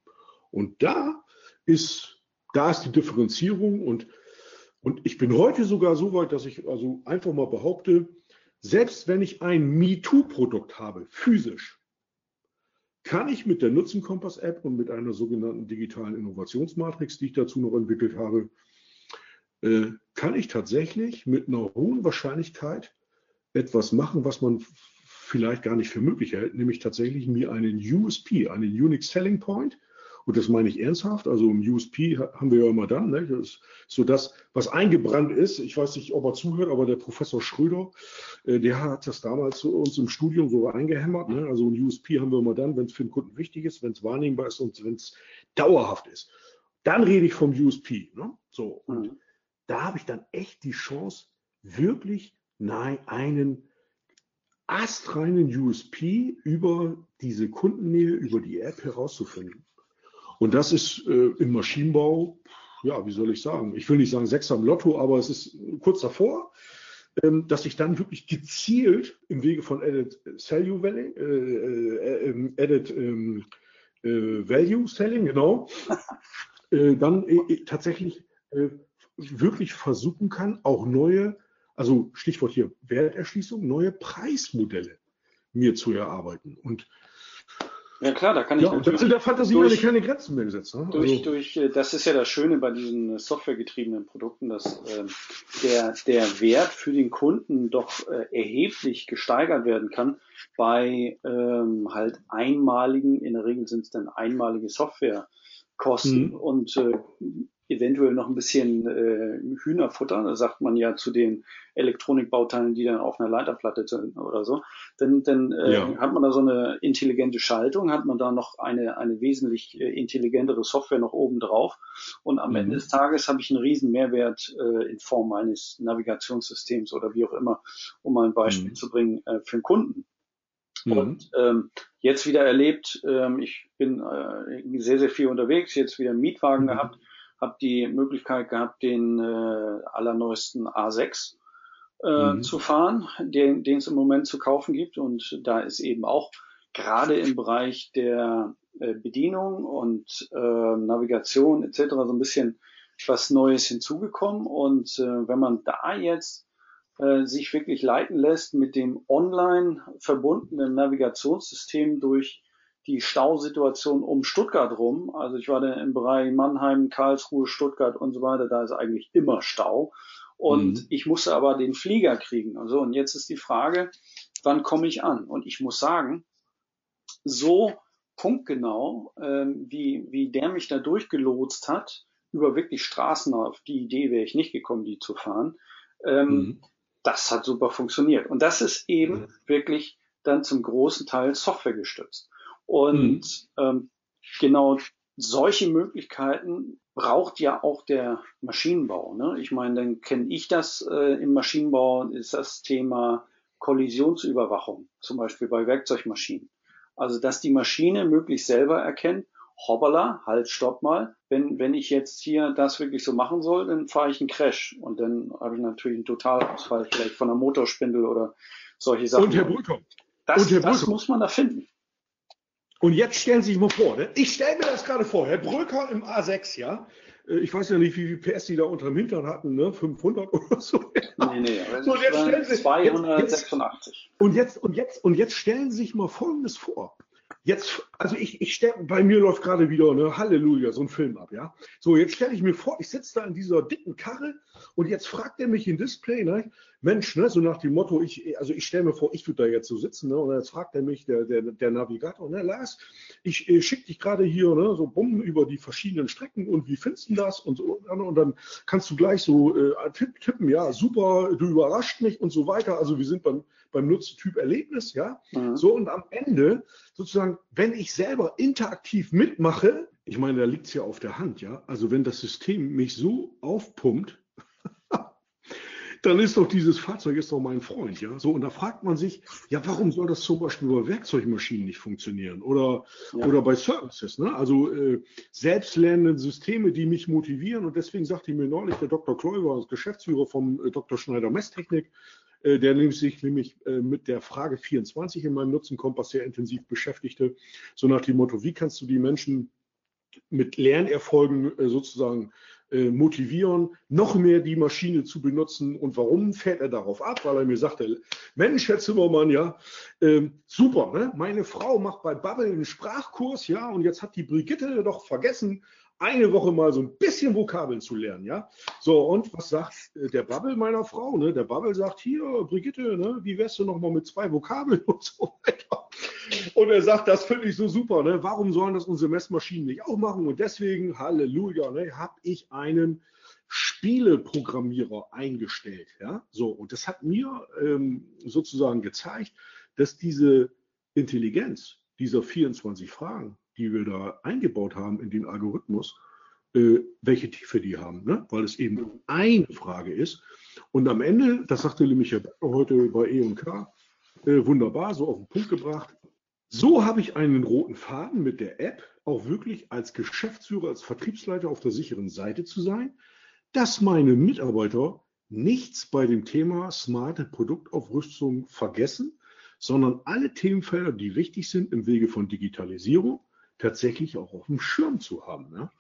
Und da ist, da ist die Differenzierung und, und ich bin heute sogar so weit, dass ich also einfach mal behaupte, selbst wenn ich ein MeToo-Produkt habe, physisch, kann ich mit der Nutzenkompass-App und mit einer sogenannten digitalen Innovationsmatrix, die ich dazu noch entwickelt habe, äh, kann ich tatsächlich mit einer hohen Wahrscheinlichkeit etwas machen, was man vielleicht gar nicht für möglich hält, nämlich tatsächlich mir einen USP, einen Unique Selling Point, und das meine ich ernsthaft, also im USP haben wir ja immer dann, ne? das ist so das, was eingebrannt ist. Ich weiß nicht, ob er zuhört, aber der Professor Schröder, äh, der hat das damals zu uns im Studium so eingehämmert. Ne? Also ein USP haben wir immer dann, wenn es für den Kunden wichtig ist, wenn es wahrnehmbar ist und wenn es dauerhaft ist. Dann rede ich vom USP. Ne? So, und mhm. da habe ich dann echt die Chance, wirklich nein, einen astreinen USP über diese Kundennähe, über die App herauszufinden. Und das ist äh, im Maschinenbau, ja, wie soll ich sagen? Ich will nicht sagen sechs am Lotto, aber es ist kurz davor, ähm, dass ich dann wirklich gezielt im Wege von Added Value äh, äh, Added ähm, äh, Value Selling, genau, äh, dann äh, tatsächlich wirklich versuchen kann, auch neue also Stichwort hier Werterschließung, neue Preismodelle mir zu erarbeiten. Und ja klar, da kann ich ja, natürlich. Da der Fantasie durch, keine Grenzen mehr gesetzt. Ne? Durch, also. durch, äh, das ist ja das Schöne bei diesen softwaregetriebenen Produkten, dass äh, der, der Wert für den Kunden doch äh, erheblich gesteigert werden kann bei ähm, halt einmaligen, in der Regel sind es dann einmalige Softwarekosten mhm. und äh, eventuell noch ein bisschen äh, Hühnerfutter, sagt man ja zu den Elektronikbauteilen, die dann auf einer Leiterplatte sind oder so, dann, dann äh, ja. hat man da so eine intelligente Schaltung, hat man da noch eine, eine wesentlich äh, intelligentere Software noch oben drauf und am mhm. Ende des Tages habe ich einen riesen Mehrwert äh, in Form eines Navigationssystems oder wie auch immer, um mal ein Beispiel mhm. zu bringen äh, für den Kunden. Mhm. Und ähm, jetzt wieder erlebt, ähm, ich bin äh, sehr, sehr viel unterwegs, jetzt wieder einen Mietwagen mhm. gehabt, habe die Möglichkeit gehabt, den äh, allerneuesten A6 äh, mhm. zu fahren, den, es im Moment zu kaufen gibt. Und da ist eben auch gerade im Bereich der äh, Bedienung und äh, Navigation etc. so ein bisschen was Neues hinzugekommen. Und äh, wenn man da jetzt äh, sich wirklich leiten lässt mit dem online verbundenen Navigationssystem durch die Stausituation um Stuttgart rum. Also ich war da im Bereich Mannheim, Karlsruhe, Stuttgart und so weiter. Da ist eigentlich immer Stau. Und mhm. ich musste aber den Flieger kriegen. Also, und jetzt ist die Frage, wann komme ich an? Und ich muss sagen, so punktgenau, ähm, wie, wie der mich da durchgelotst hat, über wirklich Straßen, auf die Idee wäre ich nicht gekommen, die zu fahren, ähm, mhm. das hat super funktioniert. Und das ist eben mhm. wirklich dann zum großen Teil Software gestützt. Und mhm. ähm, genau solche Möglichkeiten braucht ja auch der Maschinenbau. Ne? Ich meine, dann kenne ich das äh, im Maschinenbau, ist das Thema Kollisionsüberwachung, zum Beispiel bei Werkzeugmaschinen. Also, dass die Maschine möglichst selber erkennt, hoppala, halt, stopp mal. Wenn, wenn ich jetzt hier das wirklich so machen soll, dann fahre ich einen Crash und dann habe ich natürlich einen Totalausfall vielleicht von der Motorspindel oder solche Sachen. Und Herr Brücker. Das, und Herr das muss man da finden. Und jetzt stellen Sie sich mal vor, ne? ich stelle mir das gerade vor, Herr Brücker im A6, ja, äh, ich weiß ja nicht, wie viel PS die da unter dem Hintern hatten, ne? 500 oder so. Nee, nee, aber so, jetzt stellen Sie, 286. Jetzt, und, jetzt, und, jetzt, und jetzt stellen Sie sich mal Folgendes vor. Jetzt, also ich, ich stelle, bei mir läuft gerade wieder, ne, Halleluja, so ein Film ab, ja. So, jetzt stelle ich mir vor, ich sitze da in dieser dicken Karre und jetzt fragt er mich im Display, ne, Mensch, ne, so nach dem Motto, ich, also ich stelle mir vor, ich würde da jetzt so sitzen, ne, und jetzt fragt er mich, der, der, der Navigator, ne, Lars, ich äh, schicke dich gerade hier, ne, so bumm über die verschiedenen Strecken und wie findest du das und so, und dann kannst du gleich so äh, tippen, ja, super, du überrascht mich und so weiter. Also wir sind beim, beim Nutztyp Erlebnis, ja. Mhm. So, und am Ende sozusagen, wenn ich selber interaktiv mitmache, ich meine, da liegt es ja auf der Hand, ja. Also wenn das System mich so aufpumpt, dann ist doch dieses Fahrzeug ist doch mein Freund, ja. So, und da fragt man sich, ja, warum soll das zum Beispiel bei Werkzeugmaschinen nicht funktionieren? Oder, ja. oder bei Services, ne? Also äh, selbstlernende Systeme, die mich motivieren. Und deswegen sagte mir neulich der Dr. Kläuber, Geschäftsführer vom äh, Dr. Schneider Messtechnik, äh, der sich nämlich äh, mit der Frage 24 in meinem Nutzenkompass sehr intensiv beschäftigte. So nach dem Motto, wie kannst du die Menschen mit Lernerfolgen äh, sozusagen motivieren, noch mehr die Maschine zu benutzen. Und warum fährt er darauf ab? Weil er mir sagte, Mensch, Herr Zimmermann, ja, äh, super, ne? meine Frau macht bei Bubble einen Sprachkurs, ja, und jetzt hat die Brigitte doch vergessen, eine Woche mal so ein bisschen Vokabeln zu lernen, ja. So, und was sagt äh, der Bubble meiner Frau? Ne? Der Bubble sagt, hier, Brigitte, ne, wie wärst du noch mal mit zwei Vokabeln und so weiter. Und er sagt, das finde ich so super, ne? Warum sollen das unsere Messmaschinen nicht auch machen? Und deswegen, Halleluja, ne, habe ich einen Spieleprogrammierer eingestellt, ja. So, und das hat mir ähm, sozusagen gezeigt, dass diese Intelligenz dieser 24 Fragen, die wir da eingebaut haben in den Algorithmus, äh, welche Tiefe die haben, ne? weil es eben eine Frage ist. Und am Ende, das sagte nämlich heute bei E&K, äh, wunderbar, so auf den Punkt gebracht, so habe ich einen roten Faden mit der App, auch wirklich als Geschäftsführer, als Vertriebsleiter auf der sicheren Seite zu sein, dass meine Mitarbeiter nichts bei dem Thema smarte Produktaufrüstung vergessen, sondern alle Themenfelder, die wichtig sind im Wege von Digitalisierung, tatsächlich auch auf dem Schirm zu haben. Ne?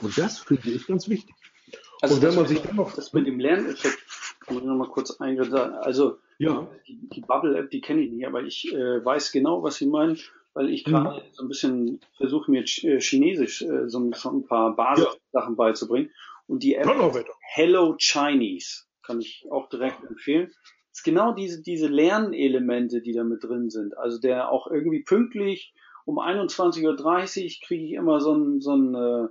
Und das finde ich ganz wichtig. Also und wenn man sich dann noch das mit dem Lerneffekt, kann ich noch mal kurz eingehen. Also ja. die, die Bubble-App, die kenne ich nicht, aber ich äh, weiß genau, was Sie meinen, weil ich gerade mhm. so ein bisschen versuche, mir äh, Chinesisch äh, so, so, ein paar Basissachen ja. beizubringen. Und die App Hello Chinese kann ich auch direkt empfehlen ist genau diese, diese Lernelemente, die da mit drin sind. Also der auch irgendwie pünktlich um 21.30 Uhr kriege ich immer so, ein, so, ein, äh,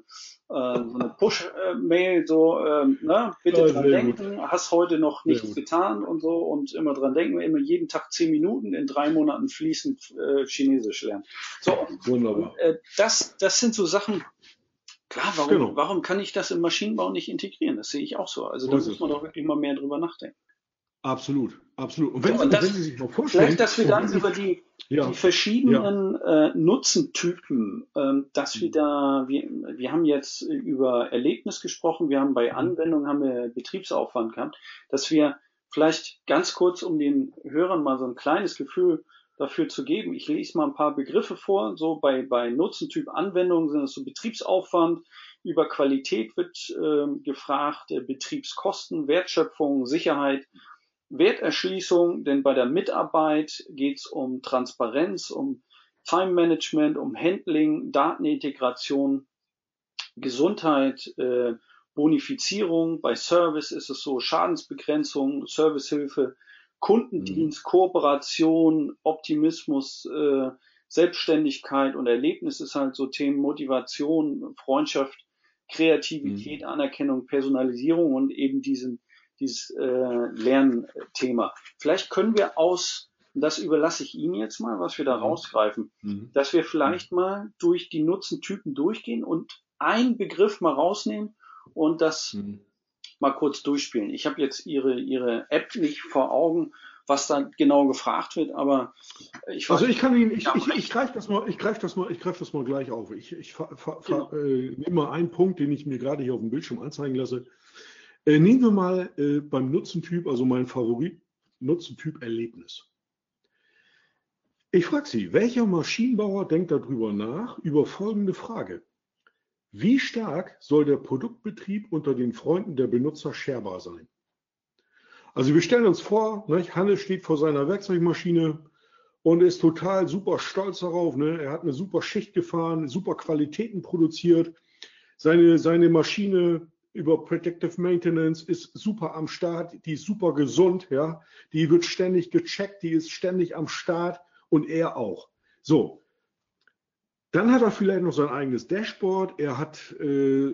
äh so eine Push-Mail, so, äh, ne, bitte ja, dran denken, gut. hast heute noch nichts getan und so und immer dran denken, immer jeden Tag zehn Minuten in drei Monaten fließend äh, Chinesisch lernen. So, Wunderbar. Und, äh, das, das sind so Sachen, klar, warum, genau. warum kann ich das im Maschinenbau nicht integrieren? Das sehe ich auch so. Also da muss man doch wirklich mal mehr drüber nachdenken. Absolut, absolut. Und wenn, und das, Sie sich mal vorstellen. Vielleicht, dass wir dann über die, ja, die verschiedenen ja. äh, Nutzentypen, ähm, dass wir da, wir, wir haben jetzt über Erlebnis gesprochen, wir haben bei mhm. Anwendung haben wir Betriebsaufwand gehabt, dass wir vielleicht ganz kurz, um den Hörern mal so ein kleines Gefühl dafür zu geben, ich lese mal ein paar Begriffe vor, so bei, bei Nutzentyp Anwendungen sind es so Betriebsaufwand, über Qualität wird äh, gefragt, äh, Betriebskosten, Wertschöpfung, Sicherheit, Werterschließung, denn bei der Mitarbeit geht es um Transparenz, um Time Management, um Handling, Datenintegration, Gesundheit, äh, Bonifizierung. Bei Service ist es so Schadensbegrenzung, Servicehilfe, Kundendienst, mhm. Kooperation, Optimismus, äh, Selbstständigkeit und Erlebnis ist halt so Themen Motivation, Freundschaft, Kreativität, mhm. Anerkennung, Personalisierung und eben diesen dieses äh, Lernthema. Vielleicht können wir aus, das überlasse ich Ihnen jetzt mal, was wir da mhm. rausgreifen, mhm. dass wir vielleicht mhm. mal durch die Nutzentypen durchgehen und einen Begriff mal rausnehmen und das mhm. mal kurz durchspielen. Ich habe jetzt Ihre, Ihre App nicht vor Augen, was da genau gefragt wird, aber ich Also ich kann Ihnen, ich, ich, ich greife das mal, ich greife das mal, ich greife das mal gleich auf. Ich, ich fa, fa, genau. äh, nehme mal einen Punkt, den ich mir gerade hier auf dem Bildschirm anzeigen lasse. Äh, nehmen wir mal äh, beim Nutzentyp, also mein Favorit, Nutzentyp Erlebnis. Ich frage Sie, welcher Maschinenbauer denkt darüber nach, über folgende Frage. Wie stark soll der Produktbetrieb unter den Freunden der Benutzer scherbar sein? Also wir stellen uns vor, ne, Hannes steht vor seiner Werkzeugmaschine und ist total super stolz darauf. Ne? Er hat eine super Schicht gefahren, super Qualitäten produziert. Seine, seine Maschine über Predictive Maintenance ist super am Start, die ist super gesund, ja, die wird ständig gecheckt, die ist ständig am Start und er auch. So. Dann hat er vielleicht noch sein eigenes Dashboard, er hat äh,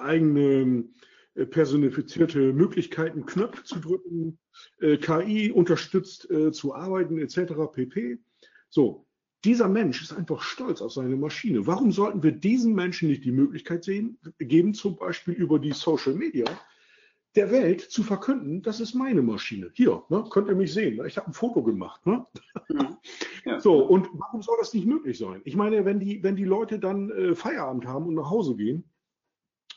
eigene äh, personifizierte Möglichkeiten, Knöpfe zu drücken, äh, KI unterstützt äh, zu arbeiten, etc. pp. So, dieser Mensch ist einfach stolz auf seine Maschine. Warum sollten wir diesen Menschen nicht die Möglichkeit sehen, geben, zum Beispiel über die Social Media, der Welt zu verkünden, das ist meine Maschine. Hier, ne, könnt ihr mich sehen. Ich habe ein Foto gemacht. Ne? Mhm. Ja. So, und warum soll das nicht möglich sein? Ich meine, wenn die, wenn die Leute dann äh, Feierabend haben und nach Hause gehen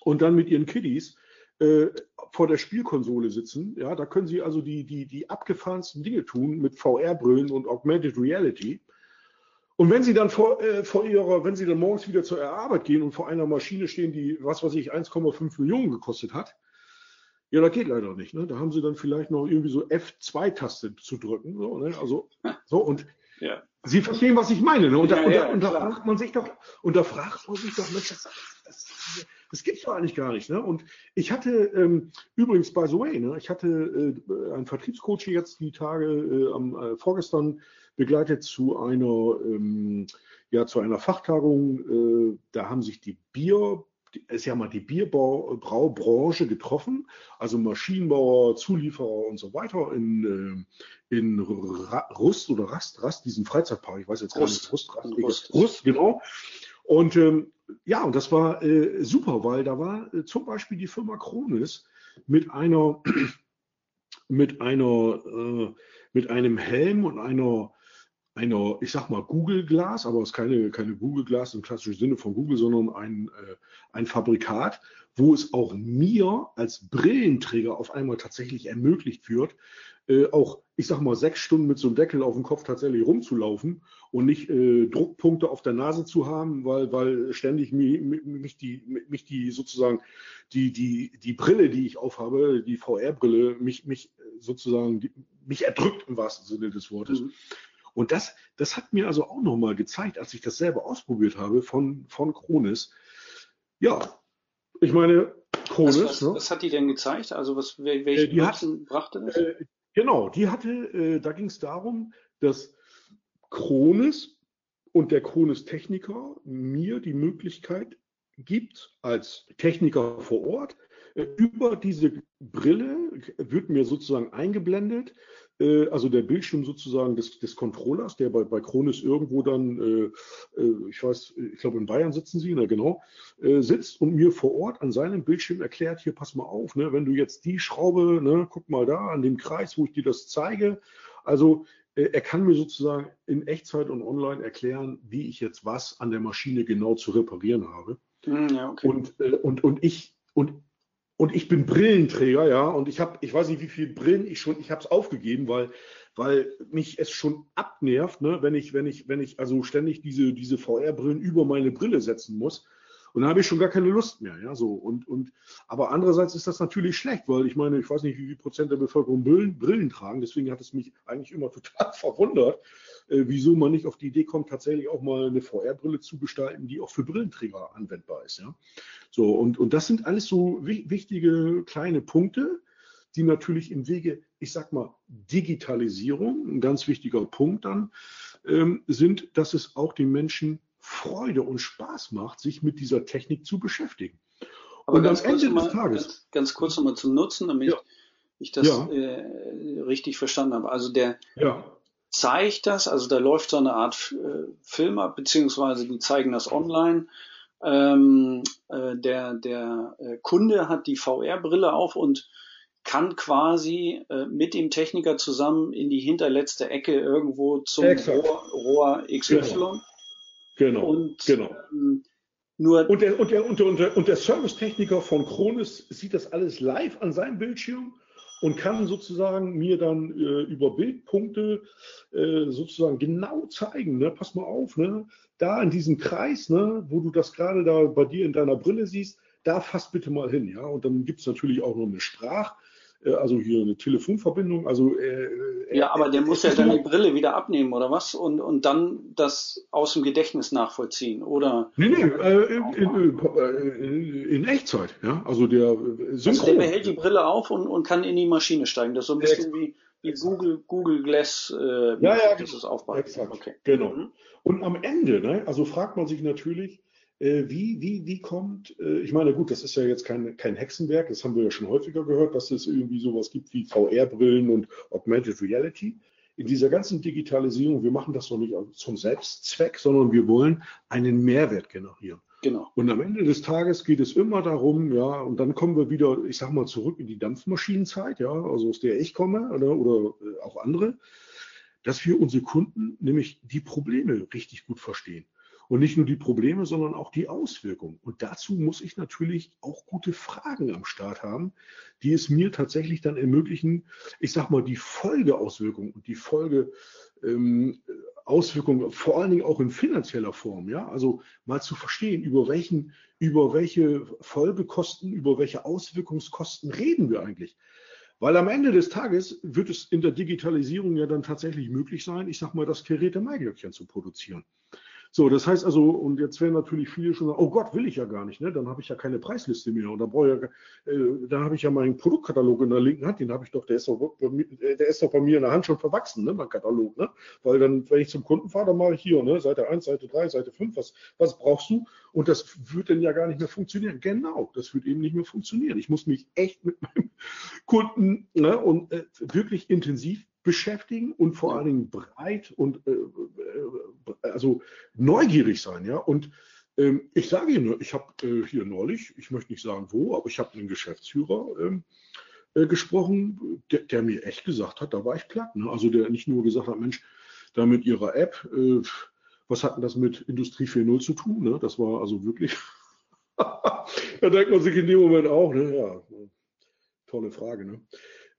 und dann mit ihren Kiddies äh, vor der Spielkonsole sitzen, ja, da können sie also die, die, die abgefahrensten Dinge tun mit VR-Brillen und Augmented Reality. Und wenn Sie dann vor, äh, vor Ihrer, wenn Sie dann morgens wieder zur Arbeit gehen und vor einer Maschine stehen, die, was weiß ich, 1,5 Millionen gekostet hat, ja, das geht leider nicht. Ne? Da haben Sie dann vielleicht noch irgendwie so F2-Taste zu drücken. So, ne? Also, so und ja. Sie verstehen, was ich meine. Ne? Und, da, ja, und, da, und da fragt man sich doch, und da fragt man sich doch, Mensch, das, das, das gibt's doch eigentlich gar nicht. Ne? Und ich hatte ähm, übrigens, by the way, ne, ich hatte äh, einen Vertriebscoach jetzt die Tage äh, am äh, vorgestern begleitet zu einer, ähm, ja, zu einer Fachtagung. Äh, da haben sich die Bier, ist ja mal die Bierbraubranche getroffen, also Maschinenbauer, Zulieferer und so weiter in, äh, in Rust oder Rast, Rast, diesen Freizeitpark, ich weiß jetzt Rust. gar nicht, Rust, Rast, Rust, Rust genau. Und ähm, ja, und das war äh, super, weil da war äh, zum Beispiel die Firma Kronis mit einer, mit einer, äh, mit einem Helm und einer einer, ich sag mal, Google Glas, aber es ist keine, keine Google Glas im klassischen Sinne von Google, sondern ein, äh, ein Fabrikat, wo es auch mir als Brillenträger auf einmal tatsächlich ermöglicht wird, äh, auch, ich sag mal, sechs Stunden mit so einem Deckel auf dem Kopf tatsächlich rumzulaufen und nicht äh, Druckpunkte auf der Nase zu haben, weil, weil ständig mich, mich, die, mich die sozusagen die, die, die Brille, die ich aufhabe, die VR-Brille, mich, mich sozusagen, die, mich erdrückt im wahrsten Sinne des Wortes. Mhm. Und das, das hat mir also auch nochmal gezeigt, als ich das selber ausprobiert habe von, von Kronis. Ja, ich meine, Kronis. Was, was, ne? was hat die denn gezeigt? Also was, welche äh, Nutzen hat, brachte das? Äh, genau, die hatte, äh, da ging es darum, dass Kronis und der Kronis-Techniker mir die Möglichkeit gibt, als Techniker vor Ort, äh, über diese Brille wird mir sozusagen eingeblendet, äh, also der Bildschirm sozusagen des, des Controllers, der bei, bei Kronis irgendwo dann, äh, äh ich weiß, ich glaube in Bayern sitzen sie, na genau, äh, sitzt und mir vor Ort an seinem Bildschirm erklärt, hier pass mal auf, ne, wenn du jetzt die Schraube, ne, guck mal da an dem Kreis, wo ich dir das zeige. Also äh, er kann mir sozusagen in Echtzeit und online erklären, wie ich jetzt was an der Maschine genau zu reparieren habe. Hm, ja, okay. Und, und, und ich, und und ich bin Brillenträger, ja, und ich habe, ich weiß nicht, wie viele Brillen ich schon, ich habe es aufgegeben, weil, weil mich es schon abnervt, ne, wenn ich, wenn ich, wenn ich also ständig diese, diese VR-Brillen über meine Brille setzen muss. Und dann habe ich schon gar keine Lust mehr, ja, so. Und, und, aber andererseits ist das natürlich schlecht, weil ich meine, ich weiß nicht, wie viel Prozent der Bevölkerung Brillen, Brillen tragen. Deswegen hat es mich eigentlich immer total verwundert, äh, wieso man nicht auf die Idee kommt, tatsächlich auch mal eine VR-Brille zu gestalten, die auch für Brillenträger anwendbar ist, ja. So. Und, und das sind alles so wichtige kleine Punkte, die natürlich im Wege, ich sag mal, Digitalisierung, ein ganz wichtiger Punkt dann, ähm, sind, dass es auch den Menschen Freude und Spaß macht, sich mit dieser Technik zu beschäftigen. Aber und am Ende mal, des Tages. Ganz, ganz kurz nochmal zum Nutzen, damit ja. ich das ja. äh, richtig verstanden habe. Also der ja. zeigt das, also da läuft so eine Art äh, Film ab, beziehungsweise die zeigen das online. Ähm, äh, der der äh, Kunde hat die VR-Brille auf und kann quasi äh, mit dem Techniker zusammen in die hinterletzte Ecke irgendwo zum Rohr, Rohr XY. Genau. Genau. Und, genau. Ähm, nur und, der, und, der, und, der, und der Servicetechniker von Kronis sieht das alles live an seinem Bildschirm und kann sozusagen mir dann äh, über Bildpunkte äh, sozusagen genau zeigen, ne? pass mal auf, ne? da in diesem Kreis, ne? wo du das gerade da bei dir in deiner Brille siehst, da fass bitte mal hin. Ja? Und dann gibt es natürlich auch noch eine Sprach- also hier eine Telefonverbindung. Also äh, äh, ja, aber der muss ja dann die Brille wieder abnehmen oder was und und dann das aus dem Gedächtnis nachvollziehen oder? Nee, nee, äh, in, in, in, Echtzeit, ja. Also der Synchron. Also der behält die Brille auf und, und kann in die Maschine steigen. Das ist so ein bisschen wie, wie Google Google Glass. Äh, ja, ja, genau. Aufbauen. Exakt. Okay. Genau. Mhm. Und am Ende, ne, also fragt man sich natürlich, äh, wie, wie, wie kommt, äh, ich meine, gut, das ist ja jetzt kein, kein Hexenwerk, das haben wir ja schon häufiger gehört, dass es irgendwie sowas gibt wie VR-Brillen und Augmented Reality. In dieser ganzen Digitalisierung, wir machen das doch nicht zum Selbstzweck, sondern wir wollen einen Mehrwert generieren. Genau. Und am Ende des Tages geht es immer darum, ja, und dann kommen wir wieder, ich sag mal, zurück in die Dampfmaschinenzeit, ja, also aus der ich komme oder, oder äh, auch andere, dass wir unsere Kunden nämlich die Probleme richtig gut verstehen. Und nicht nur die Probleme, sondern auch die Auswirkungen. Und dazu muss ich natürlich auch gute Fragen am Start haben, die es mir tatsächlich dann ermöglichen, ich sag mal, die Folgeauswirkungen und die Folge, ähm, Auswirkungen, vor allen Dingen auch in finanzieller Form, ja, also mal zu verstehen, über welchen, über welche Folgekosten, über welche Auswirkungskosten reden wir eigentlich. Weil am Ende des Tages wird es in der Digitalisierung ja dann tatsächlich möglich sein, ich sag mal, das Geräte Maiglöckchen zu produzieren. So, das heißt also, und jetzt werden natürlich viele schon sagen, oh Gott, will ich ja gar nicht, ne? Dann habe ich ja keine Preisliste mehr und da brauche ich ja, äh, habe ich ja meinen Produktkatalog in der linken Hand, den habe ich doch, der ist doch, der ist doch bei mir in der Hand schon verwachsen, ne, mein Katalog, ne? Weil dann, wenn ich zum Kunden fahre, dann mache ich hier, ne, Seite 1, Seite 3, Seite 5, was, was brauchst du? Und das wird dann ja gar nicht mehr funktionieren. Genau, das wird eben nicht mehr funktionieren. Ich muss mich echt mit meinem Kunden ne, und äh, wirklich intensiv beschäftigen und vor allen Dingen breit und äh, äh, also neugierig sein, ja. Und ähm, ich sage Ihnen, ich habe äh, hier neulich, ich möchte nicht sagen wo, aber ich habe einen Geschäftsführer ähm, äh, gesprochen, der, der, mir echt gesagt hat, da war ich platt. Ne? Also der nicht nur gesagt hat, Mensch, da mit Ihrer App, äh, was hat denn das mit Industrie 4.0 zu tun? Ne? Das war also wirklich, da denkt man sich in dem Moment auch, ne? ja, tolle Frage. Ne?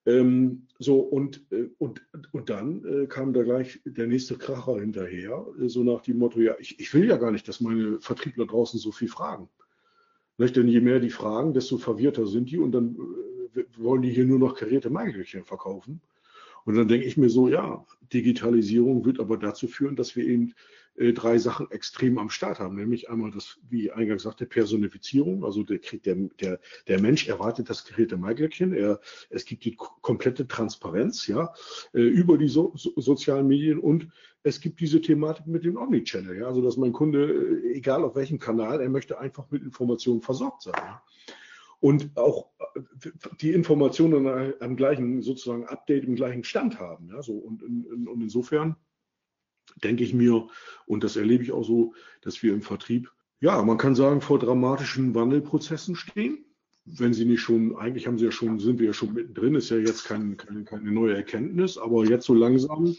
Ähm, so, und, äh, und, und dann äh, kam da gleich der nächste Kracher hinterher, äh, so nach dem Motto, ja, ich, ich will ja gar nicht, dass meine Vertriebler draußen so viel fragen. Nicht? Denn je mehr die fragen, desto verwirrter sind die und dann wollen die hier nur noch karierte Magerchen verkaufen. Und dann denke ich mir so, ja, Digitalisierung wird aber dazu führen, dass wir eben drei Sachen extrem am Start haben, nämlich einmal das, wie eingangs sagte, Personifizierung, also der, der, der, der Mensch erwartet das geräte Maiglöckchen, er, es gibt die komplette Transparenz, ja, äh, über die so, so, sozialen Medien. Und es gibt diese Thematik mit dem Omnichannel, ja, also dass mein Kunde, äh, egal auf welchem Kanal, er möchte einfach mit Informationen versorgt sein. Ja. Und auch die Informationen am gleichen sozusagen Update im gleichen Stand haben. Ja, so. Und, in, und insofern denke ich mir, und das erlebe ich auch so, dass wir im Vertrieb, ja, man kann sagen, vor dramatischen Wandelprozessen stehen. Wenn sie nicht schon, eigentlich haben sie ja schon, sind wir ja schon mittendrin, ist ja jetzt kein, kein, keine neue Erkenntnis, aber jetzt so langsam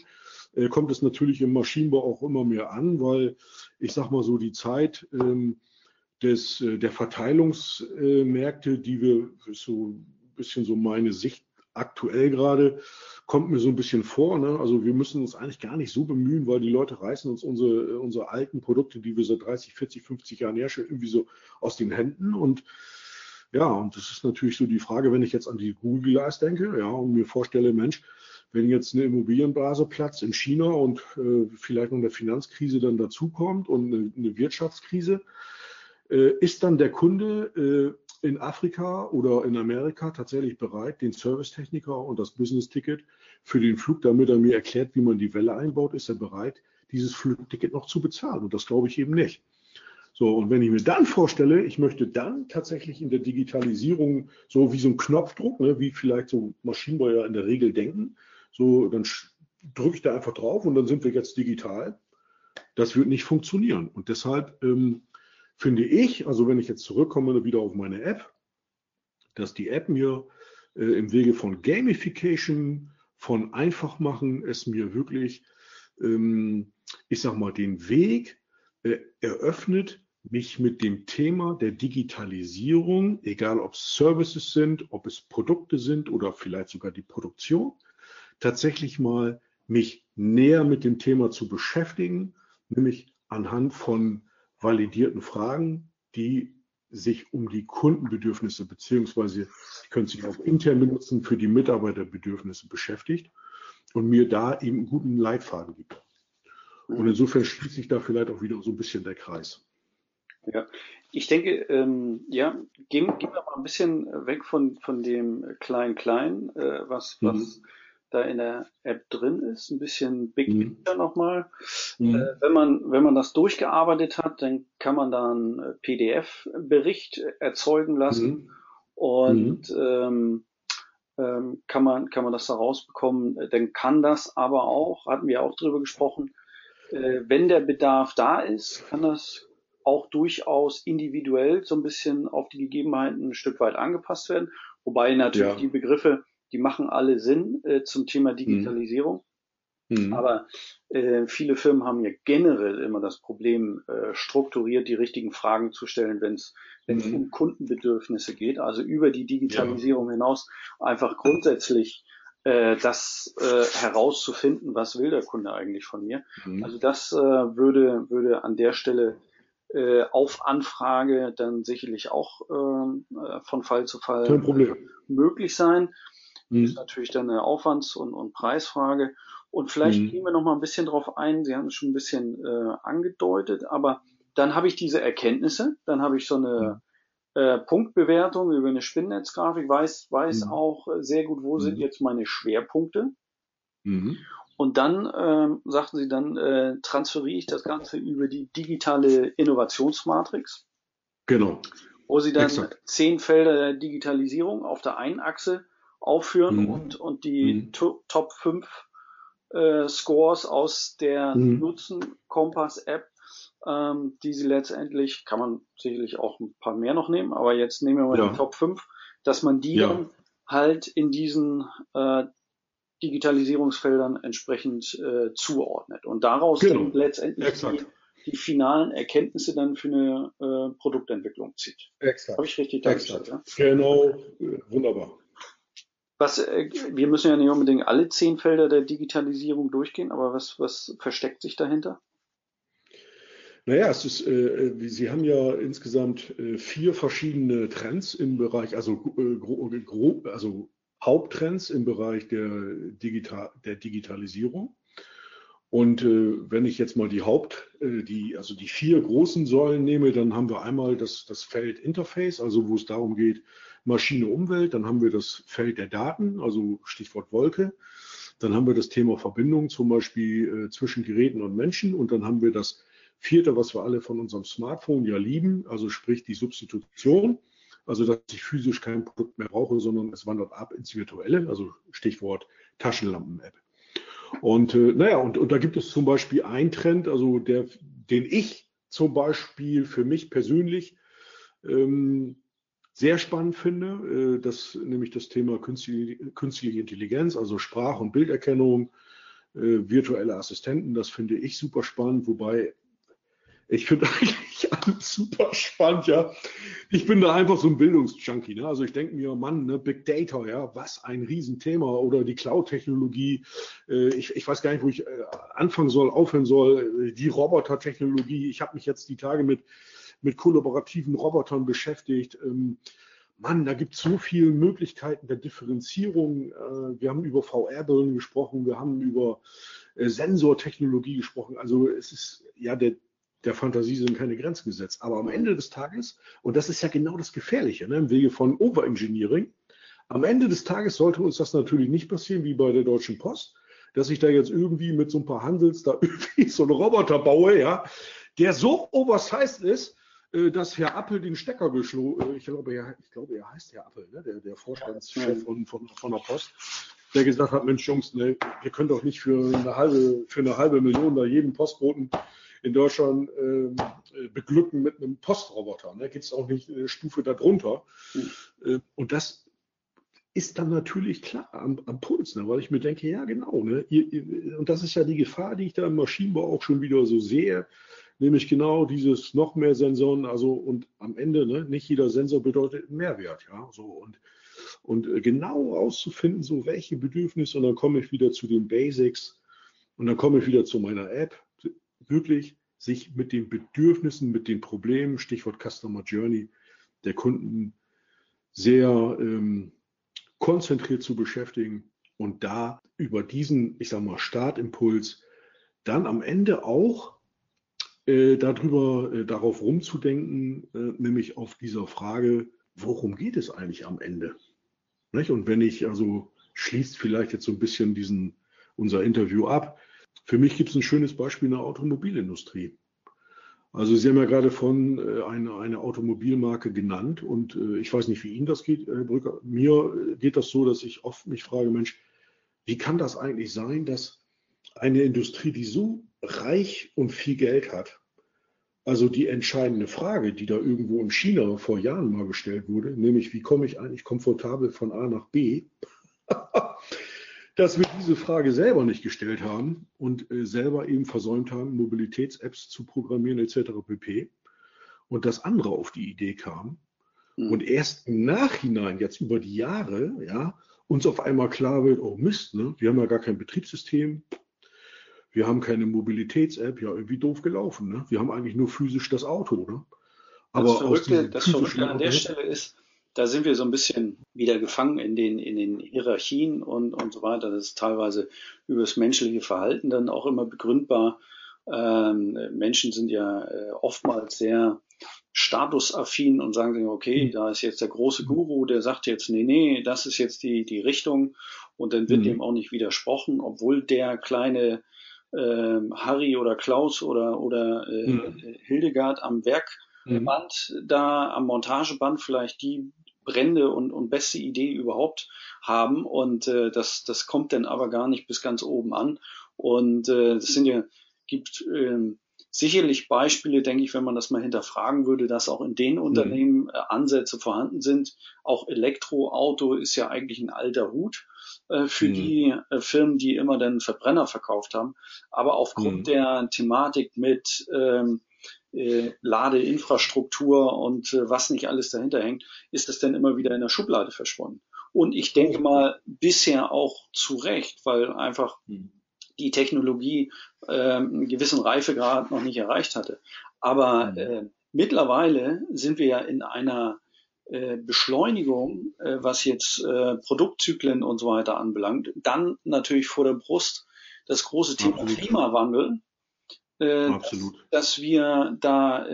äh, kommt es natürlich im Maschinenbau auch immer mehr an, weil ich sag mal so, die Zeit ähm, des, äh, der Verteilungsmärkte, die wir, so ein bisschen so meine Sicht aktuell gerade, kommt mir so ein bisschen vor. Ne? Also wir müssen uns eigentlich gar nicht so bemühen, weil die Leute reißen uns unsere, unsere alten Produkte, die wir seit 30, 40, 50 Jahren herstellen, irgendwie so aus den Händen. Und ja, und das ist natürlich so die Frage, wenn ich jetzt an die Google Glass denke, ja, und mir vorstelle, Mensch, wenn jetzt eine Immobilienblase platzt in China und äh, vielleicht noch eine Finanzkrise dann dazukommt und eine, eine Wirtschaftskrise, äh, ist dann der Kunde äh, in Afrika oder in Amerika tatsächlich bereit, den Servicetechniker und das Business-Ticket für den Flug, damit er mir erklärt, wie man die Welle einbaut, ist er bereit, dieses Flugticket noch zu bezahlen. Und das glaube ich eben nicht. So, und wenn ich mir dann vorstelle, ich möchte dann tatsächlich in der Digitalisierung so wie so ein Knopfdruck, ne, wie vielleicht so Maschinenbauer in der Regel denken, so dann drücke ich da einfach drauf und dann sind wir jetzt digital. Das wird nicht funktionieren. Und deshalb ähm, finde ich, also wenn ich jetzt zurückkomme wieder auf meine App, dass die App mir äh, im Wege von Gamification, von Einfachmachen, es mir wirklich, ähm, ich sag mal, den Weg äh, eröffnet, mich mit dem Thema der Digitalisierung, egal ob es Services sind, ob es Produkte sind oder vielleicht sogar die Produktion, tatsächlich mal mich näher mit dem Thema zu beschäftigen, nämlich anhand von validierten Fragen, die sich um die Kundenbedürfnisse beziehungsweise die können sich auch intern benutzen für die Mitarbeiterbedürfnisse beschäftigt und mir da eben einen guten Leitfaden gibt. Und mhm. insofern schließt sich da vielleicht auch wieder so ein bisschen der Kreis. Ja, ich denke, ähm, ja, gehen, gehen wir mal ein bisschen weg von, von dem Klein-Klein, äh, was, mhm. was da in der App drin ist, ein bisschen Big mhm. Picture nochmal. Mhm. Äh, wenn man, wenn man das durchgearbeitet hat, dann kann man da einen äh, PDF-Bericht erzeugen lassen mhm. und ähm, ähm, kann man, kann man das da rausbekommen. Dann kann das aber auch, hatten wir auch drüber gesprochen, äh, wenn der Bedarf da ist, kann das auch durchaus individuell so ein bisschen auf die Gegebenheiten ein Stück weit angepasst werden. Wobei natürlich ja. die Begriffe die machen alle Sinn äh, zum Thema Digitalisierung. Mhm. Aber äh, viele Firmen haben ja generell immer das Problem, äh, strukturiert die richtigen Fragen zu stellen, wenn es mhm. um Kundenbedürfnisse geht, also über die Digitalisierung ja. hinaus einfach grundsätzlich äh, das äh, herauszufinden, was will der Kunde eigentlich von mir. Mhm. Also das äh, würde, würde an der Stelle äh, auf Anfrage dann sicherlich auch äh, von Fall zu Fall möglich sein. Mhm. Ist natürlich dann eine Aufwands- und, und Preisfrage. Und vielleicht mhm. gehen wir noch mal ein bisschen drauf ein. Sie haben es schon ein bisschen äh, angedeutet, aber dann habe ich diese Erkenntnisse, dann habe ich so eine mhm. äh, Punktbewertung über eine Spinnnetzgrafik, weiß, weiß mhm. auch sehr gut, wo sind mhm. jetzt meine Schwerpunkte. Mhm. Und dann, ähm, sagten Sie, dann äh, transferiere ich das Ganze über die digitale Innovationsmatrix. Genau. Wo Sie dann Exakt. zehn Felder der Digitalisierung auf der einen Achse aufführen mhm. und, und die mhm. Top 5 äh, Scores aus der mhm. Nutzen Kompass App, ähm, die Sie letztendlich, kann man sicherlich auch ein paar mehr noch nehmen, aber jetzt nehmen wir mal ja. die Top 5, dass man die ja. dann halt in diesen äh, Digitalisierungsfeldern entsprechend äh, zuordnet und daraus genau. dann letztendlich die, die, finalen Erkenntnisse dann für eine äh, Produktentwicklung zieht. Exakt. Habe ich richtig dargestellt? Ja? Genau, wunderbar. Was, äh, wir müssen ja nicht unbedingt alle zehn Felder der Digitalisierung durchgehen, aber was, was versteckt sich dahinter? Naja, es ist, äh, äh Sie haben ja insgesamt äh, vier verschiedene Trends im Bereich, also, äh, gro, also Haupttrends im Bereich der, Digital, der Digitalisierung. Und wenn ich jetzt mal die Haupt, die, also die vier großen Säulen nehme, dann haben wir einmal das, das Feld Interface, also wo es darum geht, Maschine Umwelt, dann haben wir das Feld der Daten, also Stichwort Wolke. Dann haben wir das Thema Verbindung, zum Beispiel äh, zwischen Geräten und Menschen. Und dann haben wir das vierte, was wir alle von unserem Smartphone ja lieben, also sprich die Substitution. Also, dass ich physisch kein Produkt mehr brauche, sondern es wandert ab ins Virtuelle, also Stichwort Taschenlampen-App. Und äh, naja, und, und da gibt es zum Beispiel einen Trend, also der, den ich zum Beispiel für mich persönlich ähm, sehr spannend finde, äh, das nämlich das Thema künstliche, künstliche Intelligenz, also Sprach- und Bilderkennung, äh, virtuelle Assistenten, das finde ich super spannend, wobei ich finde eigentlich alles super spannend, ja. Ich bin da einfach so ein Bildungsjunkie, ne? Also ich denke mir, Mann, ne, Big Data, ja, was ein Riesenthema oder die Cloud-Technologie. Äh, ich, ich weiß gar nicht, wo ich äh, anfangen soll, aufhören soll. Äh, die Roboter-Technologie. Ich habe mich jetzt die Tage mit, mit kollaborativen Robotern beschäftigt. Ähm, Mann, da gibt es so viele Möglichkeiten der Differenzierung. Äh, wir haben über VR-Brillen gesprochen, wir haben über äh, Sensortechnologie gesprochen. Also es ist ja der der Fantasie sind keine Grenzen gesetzt. Aber am Ende des Tages, und das ist ja genau das Gefährliche ne, im Wege von Overengineering, am Ende des Tages sollte uns das natürlich nicht passieren wie bei der Deutschen Post, dass ich da jetzt irgendwie mit so ein paar Handels da irgendwie so einen Roboter baue, ja, der so oversized ist, dass Herr Appel den Stecker geschlagen, äh, ich glaube, er, ich glaube, er heißt Herr Appel, ne, der, der Vorstandschef von, von, von der Post, der gesagt hat, Mensch Jungs, ne, wir können doch nicht für eine halbe, für eine halbe Million da jeden Postboten in Deutschland ähm, äh, beglücken mit einem Postroboter. Ne? Gibt es auch nicht eine Stufe darunter. Mhm. Äh, und das ist dann natürlich klar am, am Puls, ne? weil ich mir denke, ja genau, ne? Ihr, ihr, und das ist ja die Gefahr, die ich da im Maschinenbau auch schon wieder so sehe, nämlich genau dieses noch mehr Sensoren, also und am Ende, ne, nicht jeder Sensor bedeutet Mehrwert, ja, so und und äh, genau rauszufinden, so welche Bedürfnisse und dann komme ich wieder zu den Basics und dann komme ich wieder zu meiner App wirklich sich mit den Bedürfnissen, mit den Problemen, Stichwort Customer Journey der Kunden sehr ähm, konzentriert zu beschäftigen und da über diesen, ich sag mal, Startimpuls dann am Ende auch darüber, äh, darauf rumzudenken, äh, nämlich auf dieser Frage, worum geht es eigentlich am Ende? Nicht? Und wenn ich also schließt vielleicht jetzt so ein bisschen diesen unser Interview ab, für mich gibt es ein schönes Beispiel in der Automobilindustrie. Also Sie haben ja gerade von äh, einer eine Automobilmarke genannt und äh, ich weiß nicht, wie Ihnen das geht, Herr Brücker. Mir geht das so, dass ich oft mich frage, Mensch, wie kann das eigentlich sein, dass eine Industrie, die so reich und viel Geld hat, also die entscheidende Frage, die da irgendwo in China vor Jahren mal gestellt wurde, nämlich wie komme ich eigentlich komfortabel von A nach B, dass wir diese Frage selber nicht gestellt haben und äh, selber eben versäumt haben, Mobilitäts-Apps zu programmieren etc. pp. Und dass andere auf die Idee kamen mhm. und erst im Nachhinein, jetzt über die Jahre, ja, uns auf einmal klar wird, oh Mist, ne? wir haben ja gar kein Betriebssystem, wir haben keine Mobilitäts-App, ja, irgendwie doof gelaufen. Ne? Wir haben eigentlich nur physisch das Auto. Ne? Aber das Verrückte, das Verrückte an der Stelle ist, da sind wir so ein bisschen wieder gefangen in den, in den Hierarchien und, und so weiter. Das ist teilweise über das menschliche Verhalten dann auch immer begründbar. Ähm, Menschen sind ja äh, oftmals sehr statusaffin und sagen sich, okay, mhm. da ist jetzt der große Guru, der sagt jetzt, nee, nee, das ist jetzt die, die Richtung und dann wird mhm. dem auch nicht widersprochen, obwohl der kleine äh, Harry oder Klaus oder, oder äh, mhm. Hildegard am Werkband mhm. da, am Montageband vielleicht die brennende und, und beste Idee überhaupt haben und äh, das, das kommt dann aber gar nicht bis ganz oben an und äh, das sind ja, gibt äh, sicherlich Beispiele, denke ich, wenn man das mal hinterfragen würde, dass auch in den mhm. Unternehmen äh, Ansätze vorhanden sind. Auch Elektroauto ist ja eigentlich ein alter Hut äh, für mhm. die äh, Firmen, die immer den Verbrenner verkauft haben. Aber aufgrund mhm. der Thematik mit ähm, äh, Ladeinfrastruktur und äh, was nicht alles dahinter hängt, ist es dann immer wieder in der Schublade verschwunden. Und ich denke mal bisher auch zu Recht, weil einfach mhm. Die Technologie äh, einen gewissen Reifegrad noch nicht erreicht hatte. Aber mhm. äh, mittlerweile sind wir ja in einer äh, Beschleunigung, äh, was jetzt äh, Produktzyklen und so weiter anbelangt. Dann natürlich vor der Brust das große Thema Absolut. Klimawandel, Absolut. Dass, wir da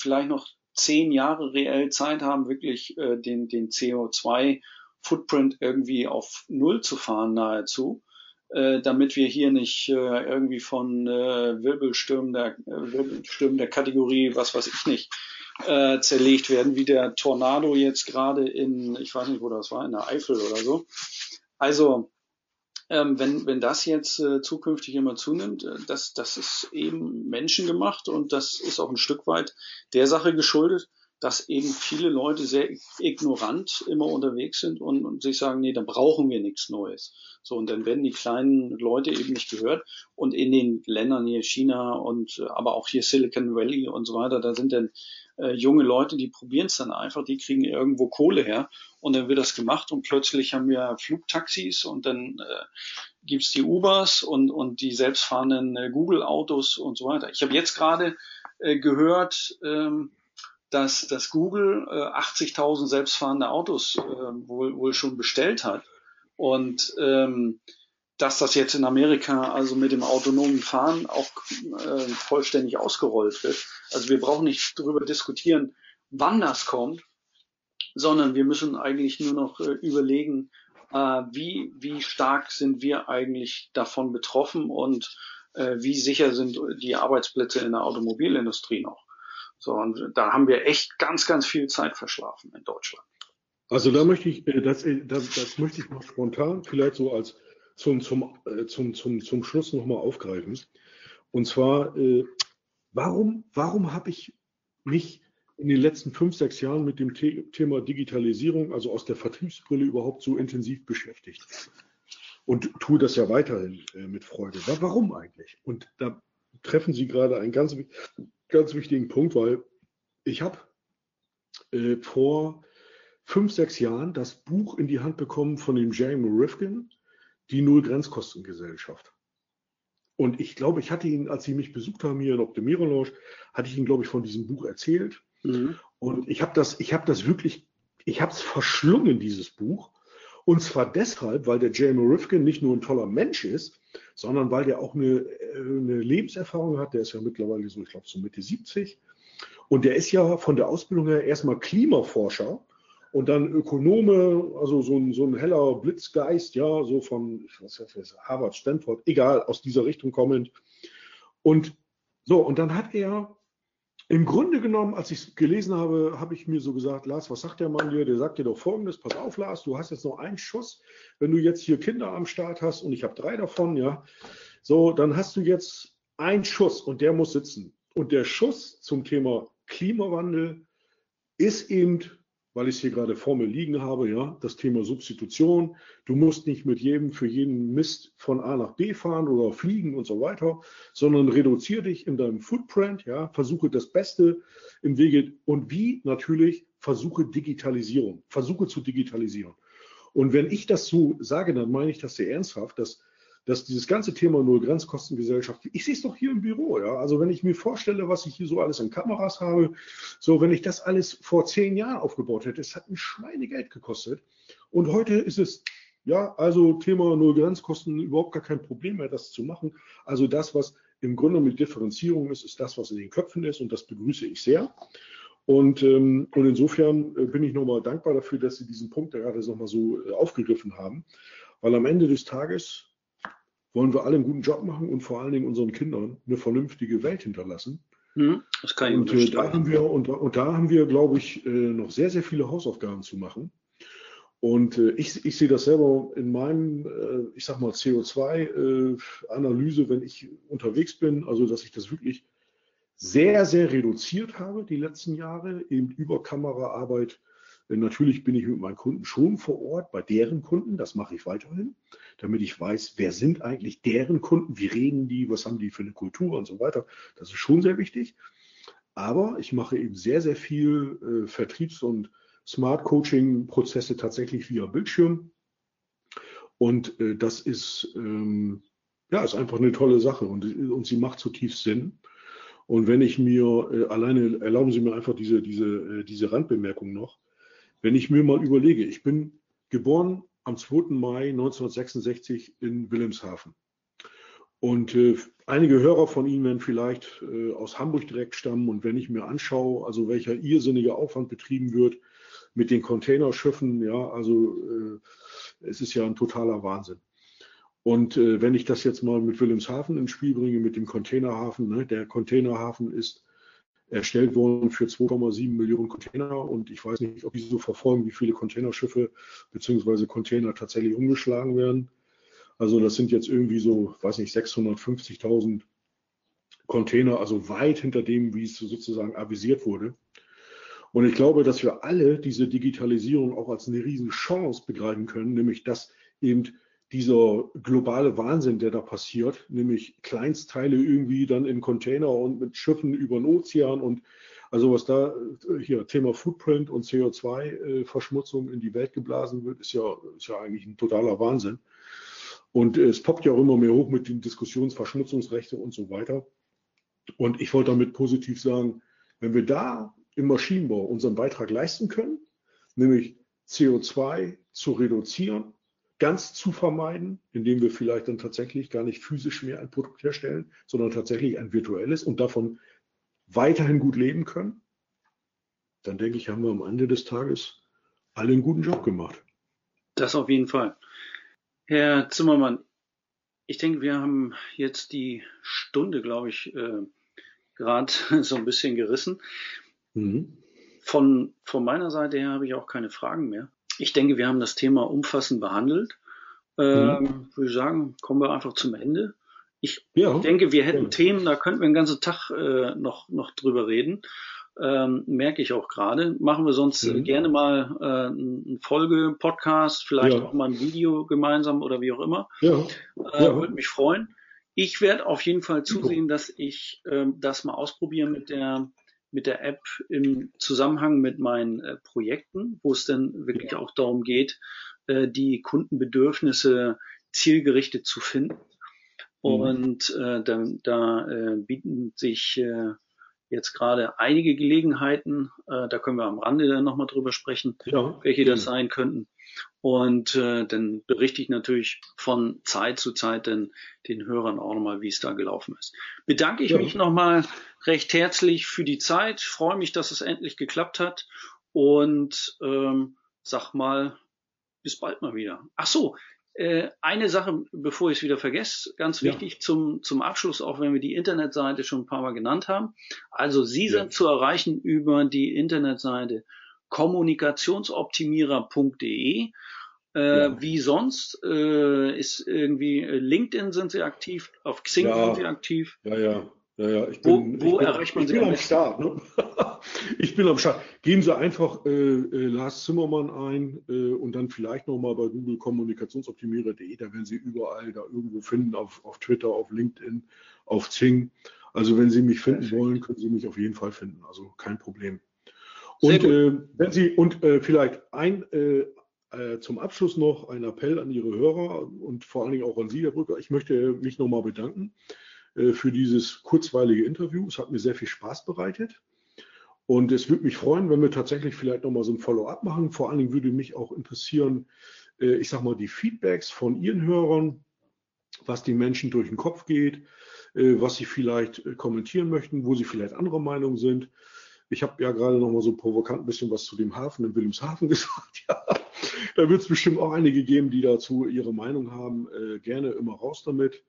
vielleicht noch zehn Jahre reell Zeit haben, wirklich den, den CO2-Footprint irgendwie auf Null zu fahren nahezu damit wir hier nicht irgendwie von Wirbelstürmen der, Wirbelstürmen der Kategorie, was weiß ich nicht, äh, zerlegt werden, wie der Tornado jetzt gerade in, ich weiß nicht, wo das war, in der Eifel oder so. Also, ähm, wenn, wenn das jetzt äh, zukünftig immer zunimmt, äh, das, das ist eben menschengemacht und das ist auch ein Stück weit der Sache geschuldet, dass eben viele Leute sehr ignorant immer unterwegs sind und, und sich sagen, nee, da brauchen wir nichts Neues. So, und dann werden die kleinen Leute eben nicht gehört. Und in den Ländern hier China und aber auch hier Silicon Valley und so weiter, da sind dann äh, junge Leute, die probieren es dann einfach, die kriegen irgendwo Kohle her und dann wird das gemacht und plötzlich haben wir Flugtaxis und dann äh, gibt's die Ubers und, und die selbstfahrenden äh, Google-Autos und so weiter. Ich habe jetzt gerade äh, gehört, ähm, dass, dass Google äh, 80.000 selbstfahrende Autos äh, wohl, wohl schon bestellt hat. Und ähm, dass das jetzt in Amerika also mit dem autonomen Fahren auch äh, vollständig ausgerollt wird. Also wir brauchen nicht darüber diskutieren, wann das kommt, sondern wir müssen eigentlich nur noch äh, überlegen, äh, wie, wie stark sind wir eigentlich davon betroffen und äh, wie sicher sind die Arbeitsplätze in der Automobilindustrie noch. So, und da haben wir echt ganz, ganz viel Zeit verschlafen in Deutschland. Also da möchte ich, äh, das, äh, das, das möchte ich noch spontan vielleicht so als zum, zum, äh, zum, zum, zum Schluss nochmal aufgreifen. Und zwar, warum, warum habe ich mich in den letzten fünf, sechs Jahren mit dem The Thema Digitalisierung, also aus der Vertriebsbrille überhaupt so intensiv beschäftigt? Und tue das ja weiterhin mit Freude. Warum eigentlich? Und da treffen Sie gerade einen ganz, ganz wichtigen Punkt, weil ich habe äh, vor fünf, sechs Jahren das Buch in die Hand bekommen von dem Jamie Rifkin, die Null-Grenzkostengesellschaft. Und ich glaube, ich hatte ihn, als Sie mich besucht haben hier in Optimierung Lounge, hatte ich Ihnen, glaube ich, von diesem Buch erzählt. Mhm. Und ich habe das, ich habe das wirklich, ich habe es verschlungen, dieses Buch. Und zwar deshalb, weil der Jamie Rifkin nicht nur ein toller Mensch ist, sondern weil der auch eine, äh, eine Lebenserfahrung hat. Der ist ja mittlerweile so, ich glaube, so Mitte 70. Und der ist ja von der Ausbildung her erstmal Klimaforscher und dann Ökonome, also so ein, so ein heller Blitzgeist, ja, so von was heißt Harvard, Stanford, egal, aus dieser Richtung kommend. Und so, und dann hat er im Grunde genommen, als ich es gelesen habe, habe ich mir so gesagt, Lars, was sagt der Mann dir? Der sagt dir doch folgendes, pass auf, Lars, du hast jetzt noch einen Schuss. Wenn du jetzt hier Kinder am Start hast und ich habe drei davon, ja, so, dann hast du jetzt einen Schuss und der muss sitzen. Und der Schuss zum Thema Klimawandel ist eben weil ich es hier gerade vor mir liegen habe, ja, das Thema Substitution. Du musst nicht mit jedem für jeden Mist von A nach B fahren oder fliegen und so weiter, sondern reduziere dich in deinem Footprint, ja, versuche das Beste im Wege und wie natürlich versuche Digitalisierung, versuche zu digitalisieren. Und wenn ich das so sage, dann meine ich das sehr ernsthaft, dass, dass dieses ganze Thema Null-Grenzkostengesellschaft, ich sehe es doch hier im Büro, ja. Also wenn ich mir vorstelle, was ich hier so alles an Kameras habe, so wenn ich das alles vor zehn Jahren aufgebaut hätte, es hat ein Schweinegeld gekostet. Und heute ist es ja, also Thema Null-Grenzkosten überhaupt gar kein Problem mehr, das zu machen. Also das, was im Grunde mit Differenzierung ist, ist das, was in den Köpfen ist und das begrüße ich sehr. Und, ähm, und insofern äh, bin ich nochmal dankbar dafür, dass Sie diesen Punkt gerade nochmal so äh, aufgegriffen haben, weil am Ende des Tages wollen wir alle einen guten Job machen und vor allen Dingen unseren Kindern eine vernünftige Welt hinterlassen. Hm, das kann ich und, äh, da haben wir, und, und da haben wir, glaube ich, äh, noch sehr, sehr viele Hausaufgaben zu machen. Und äh, ich, ich sehe das selber in meinem, äh, ich sag mal, CO2-Analyse, wenn ich unterwegs bin, also dass ich das wirklich sehr, sehr reduziert habe die letzten Jahre, eben über Kameraarbeit. Natürlich bin ich mit meinen Kunden schon vor Ort, bei deren Kunden, das mache ich weiterhin, damit ich weiß, wer sind eigentlich deren Kunden, wie reden die, was haben die für eine Kultur und so weiter. Das ist schon sehr wichtig. Aber ich mache eben sehr, sehr viel äh, Vertriebs- und Smart Coaching-Prozesse tatsächlich via Bildschirm. Und äh, das ist, ähm, ja, ist einfach eine tolle Sache und, und sie macht zutiefst Sinn. Und wenn ich mir äh, alleine, erlauben Sie mir einfach diese, diese, äh, diese Randbemerkung noch, wenn ich mir mal überlege, ich bin geboren am 2. Mai 1966 in Wilhelmshaven. Und äh, einige Hörer von Ihnen werden vielleicht äh, aus Hamburg direkt stammen. Und wenn ich mir anschaue, also welcher irrsinnige Aufwand betrieben wird mit den Containerschiffen, ja, also äh, es ist ja ein totaler Wahnsinn. Und äh, wenn ich das jetzt mal mit Wilhelmshaven ins Spiel bringe, mit dem Containerhafen, ne, der Containerhafen ist erstellt worden für 2,7 Millionen Container und ich weiß nicht, ob die so verfolgen, wie viele Containerschiffe bzw. Container tatsächlich umgeschlagen werden. Also das sind jetzt irgendwie so, weiß nicht, 650.000 Container, also weit hinter dem, wie es sozusagen avisiert wurde. Und ich glaube, dass wir alle diese Digitalisierung auch als eine Riesenchance begreifen können, nämlich dass eben dieser globale Wahnsinn, der da passiert, nämlich Kleinstteile irgendwie dann in Container und mit Schiffen über den Ozean und also was da hier Thema Footprint und CO2-Verschmutzung in die Welt geblasen wird, ist ja, ist ja eigentlich ein totaler Wahnsinn. Und es poppt ja auch immer mehr hoch mit den Diskussionsverschmutzungsrechte und so weiter. Und ich wollte damit positiv sagen, wenn wir da im Maschinenbau unseren Beitrag leisten können, nämlich CO2 zu reduzieren, ganz zu vermeiden, indem wir vielleicht dann tatsächlich gar nicht physisch mehr ein Produkt herstellen, sondern tatsächlich ein virtuelles und davon weiterhin gut leben können, dann denke ich, haben wir am Ende des Tages alle einen guten Job gemacht. Das auf jeden Fall. Herr Zimmermann, ich denke, wir haben jetzt die Stunde, glaube ich, äh, gerade so ein bisschen gerissen. Mhm. Von, von meiner Seite her habe ich auch keine Fragen mehr ich denke, wir haben das Thema umfassend behandelt. Ähm, mhm. Würde ich sagen, kommen wir einfach zum Ende. Ich ja, denke, wir hätten ja. Themen, da könnten wir den ganzen Tag äh, noch, noch drüber reden. Ähm, merke ich auch gerade. Machen wir sonst mhm. gerne mal äh, einen Folge-Podcast, vielleicht ja. auch mal ein Video gemeinsam oder wie auch immer. Ja. Äh, Würde mich freuen. Ich werde auf jeden Fall zusehen, dass ich äh, das mal ausprobiere mit der mit der App im Zusammenhang mit meinen äh, Projekten, wo es dann wirklich ja. auch darum geht, äh, die Kundenbedürfnisse zielgerichtet zu finden. Mhm. Und äh, da, da äh, bieten sich äh, jetzt gerade einige Gelegenheiten, äh, da können wir am Rande dann nochmal drüber sprechen, ja. welche das sein könnten. Und äh, dann berichte ich natürlich von Zeit zu Zeit den, den Hörern auch nochmal, wie es da gelaufen ist. Bedanke ich ja. mich nochmal recht herzlich für die Zeit, freue mich, dass es endlich geklappt hat und ähm, sag mal, bis bald mal wieder. Ach so, äh, eine Sache, bevor ich es wieder vergesse, ganz wichtig ja. zum, zum Abschluss, auch wenn wir die Internetseite schon ein paar Mal genannt haben. Also Sie ja. sind zu erreichen über die Internetseite kommunikationsoptimierer.de. Äh, ja. Wie sonst äh, ist irgendwie äh, LinkedIn sind Sie aktiv, auf Xing sind Sie aktiv. Ja, ja. Ja, ja, ich bin, wo, wo ich erreicht man ich Sie bin am Start. Ne? ich bin am Start. Geben Sie einfach äh, äh, Lars Zimmermann ein äh, und dann vielleicht nochmal bei Google Kommunikationsoptimierer.de. Da werden Sie überall da irgendwo finden, auf, auf Twitter, auf LinkedIn, auf Zing. Also wenn Sie mich finden Perfekt. wollen, können Sie mich auf jeden Fall finden. Also kein Problem. Und äh, wenn Sie und äh, vielleicht ein, äh, äh, zum Abschluss noch ein Appell an Ihre Hörer und vor allen Dingen auch an Sie, Herr Brücker. Ich möchte mich nochmal bedanken äh, für dieses kurzweilige Interview. Es hat mir sehr viel Spaß bereitet. Und es würde mich freuen, wenn wir tatsächlich vielleicht nochmal so ein Follow-up machen. Vor allen Dingen würde mich auch interessieren, äh, ich sag mal, die Feedbacks von Ihren Hörern, was die Menschen durch den Kopf geht, was sie vielleicht kommentieren möchten, wo sie vielleicht anderer Meinung sind. Ich habe ja gerade noch mal so provokant ein bisschen was zu dem Hafen in Wilhelmshaven gesagt. Ja, da wird es bestimmt auch einige geben, die dazu ihre Meinung haben. Äh, gerne immer raus damit.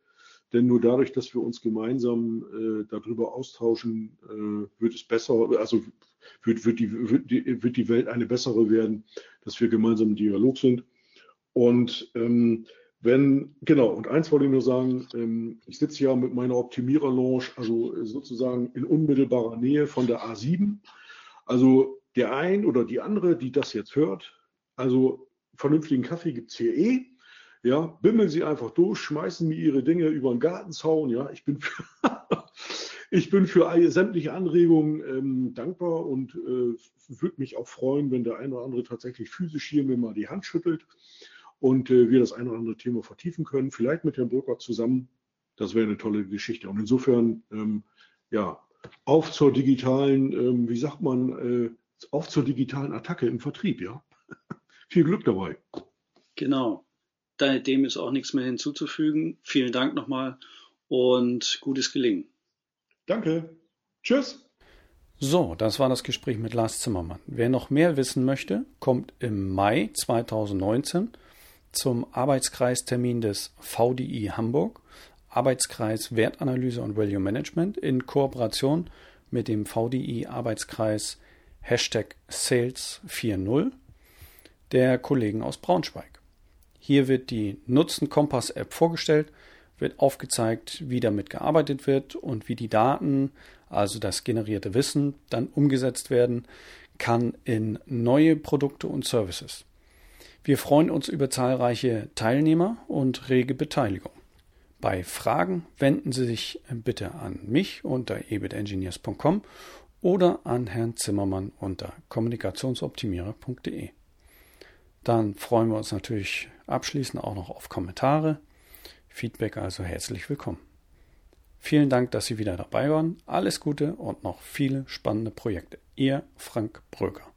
Denn nur dadurch, dass wir uns gemeinsam äh, darüber austauschen, äh, wird es besser, also wird, wird, die, wird, die, wird die Welt eine bessere werden, dass wir gemeinsam im Dialog sind. Und ähm, wenn, genau, und eins wollte ich nur sagen, ähm, ich sitze ja mit meiner Optimierer-Lounge, also sozusagen in unmittelbarer Nähe von der A7. Also der ein oder die andere, die das jetzt hört, also vernünftigen Kaffee gibt es hier eh. Ja, bimmeln Sie einfach durch, schmeißen mir Ihre Dinge über den Gartenzaun. Ja, ich bin für, ich bin für sämtliche Anregungen ähm, dankbar und äh, würde mich auch freuen, wenn der eine oder andere tatsächlich physisch hier mir mal die Hand schüttelt und äh, wir das eine oder andere Thema vertiefen können, vielleicht mit Herrn Burkhardt zusammen. Das wäre eine tolle Geschichte. Und insofern, ähm, ja, auf zur digitalen, ähm, wie sagt man, äh, auf zur digitalen Attacke im Vertrieb, ja. Viel Glück dabei. Genau. Dem ist auch nichts mehr hinzuzufügen. Vielen Dank nochmal und gutes Gelingen. Danke. Tschüss. So, das war das Gespräch mit Lars Zimmermann. Wer noch mehr wissen möchte, kommt im Mai 2019 zum Arbeitskreistermin des VDI Hamburg, Arbeitskreis Wertanalyse und Value Management in Kooperation mit dem VDI Arbeitskreis Hashtag Sales 4.0 der Kollegen aus Braunschweig. Hier wird die Nutzen Kompass App vorgestellt, wird aufgezeigt, wie damit gearbeitet wird und wie die Daten, also das generierte Wissen, dann umgesetzt werden kann in neue Produkte und Services. Wir freuen uns über zahlreiche Teilnehmer und rege Beteiligung. Bei Fragen wenden Sie sich bitte an mich unter ebitengineers.com oder an Herrn Zimmermann unter kommunikationsoptimierer.de. Dann freuen wir uns natürlich abschließend auch noch auf Kommentare. Feedback also herzlich willkommen. Vielen Dank, dass Sie wieder dabei waren. Alles Gute und noch viele spannende Projekte. Ihr Frank Bröker.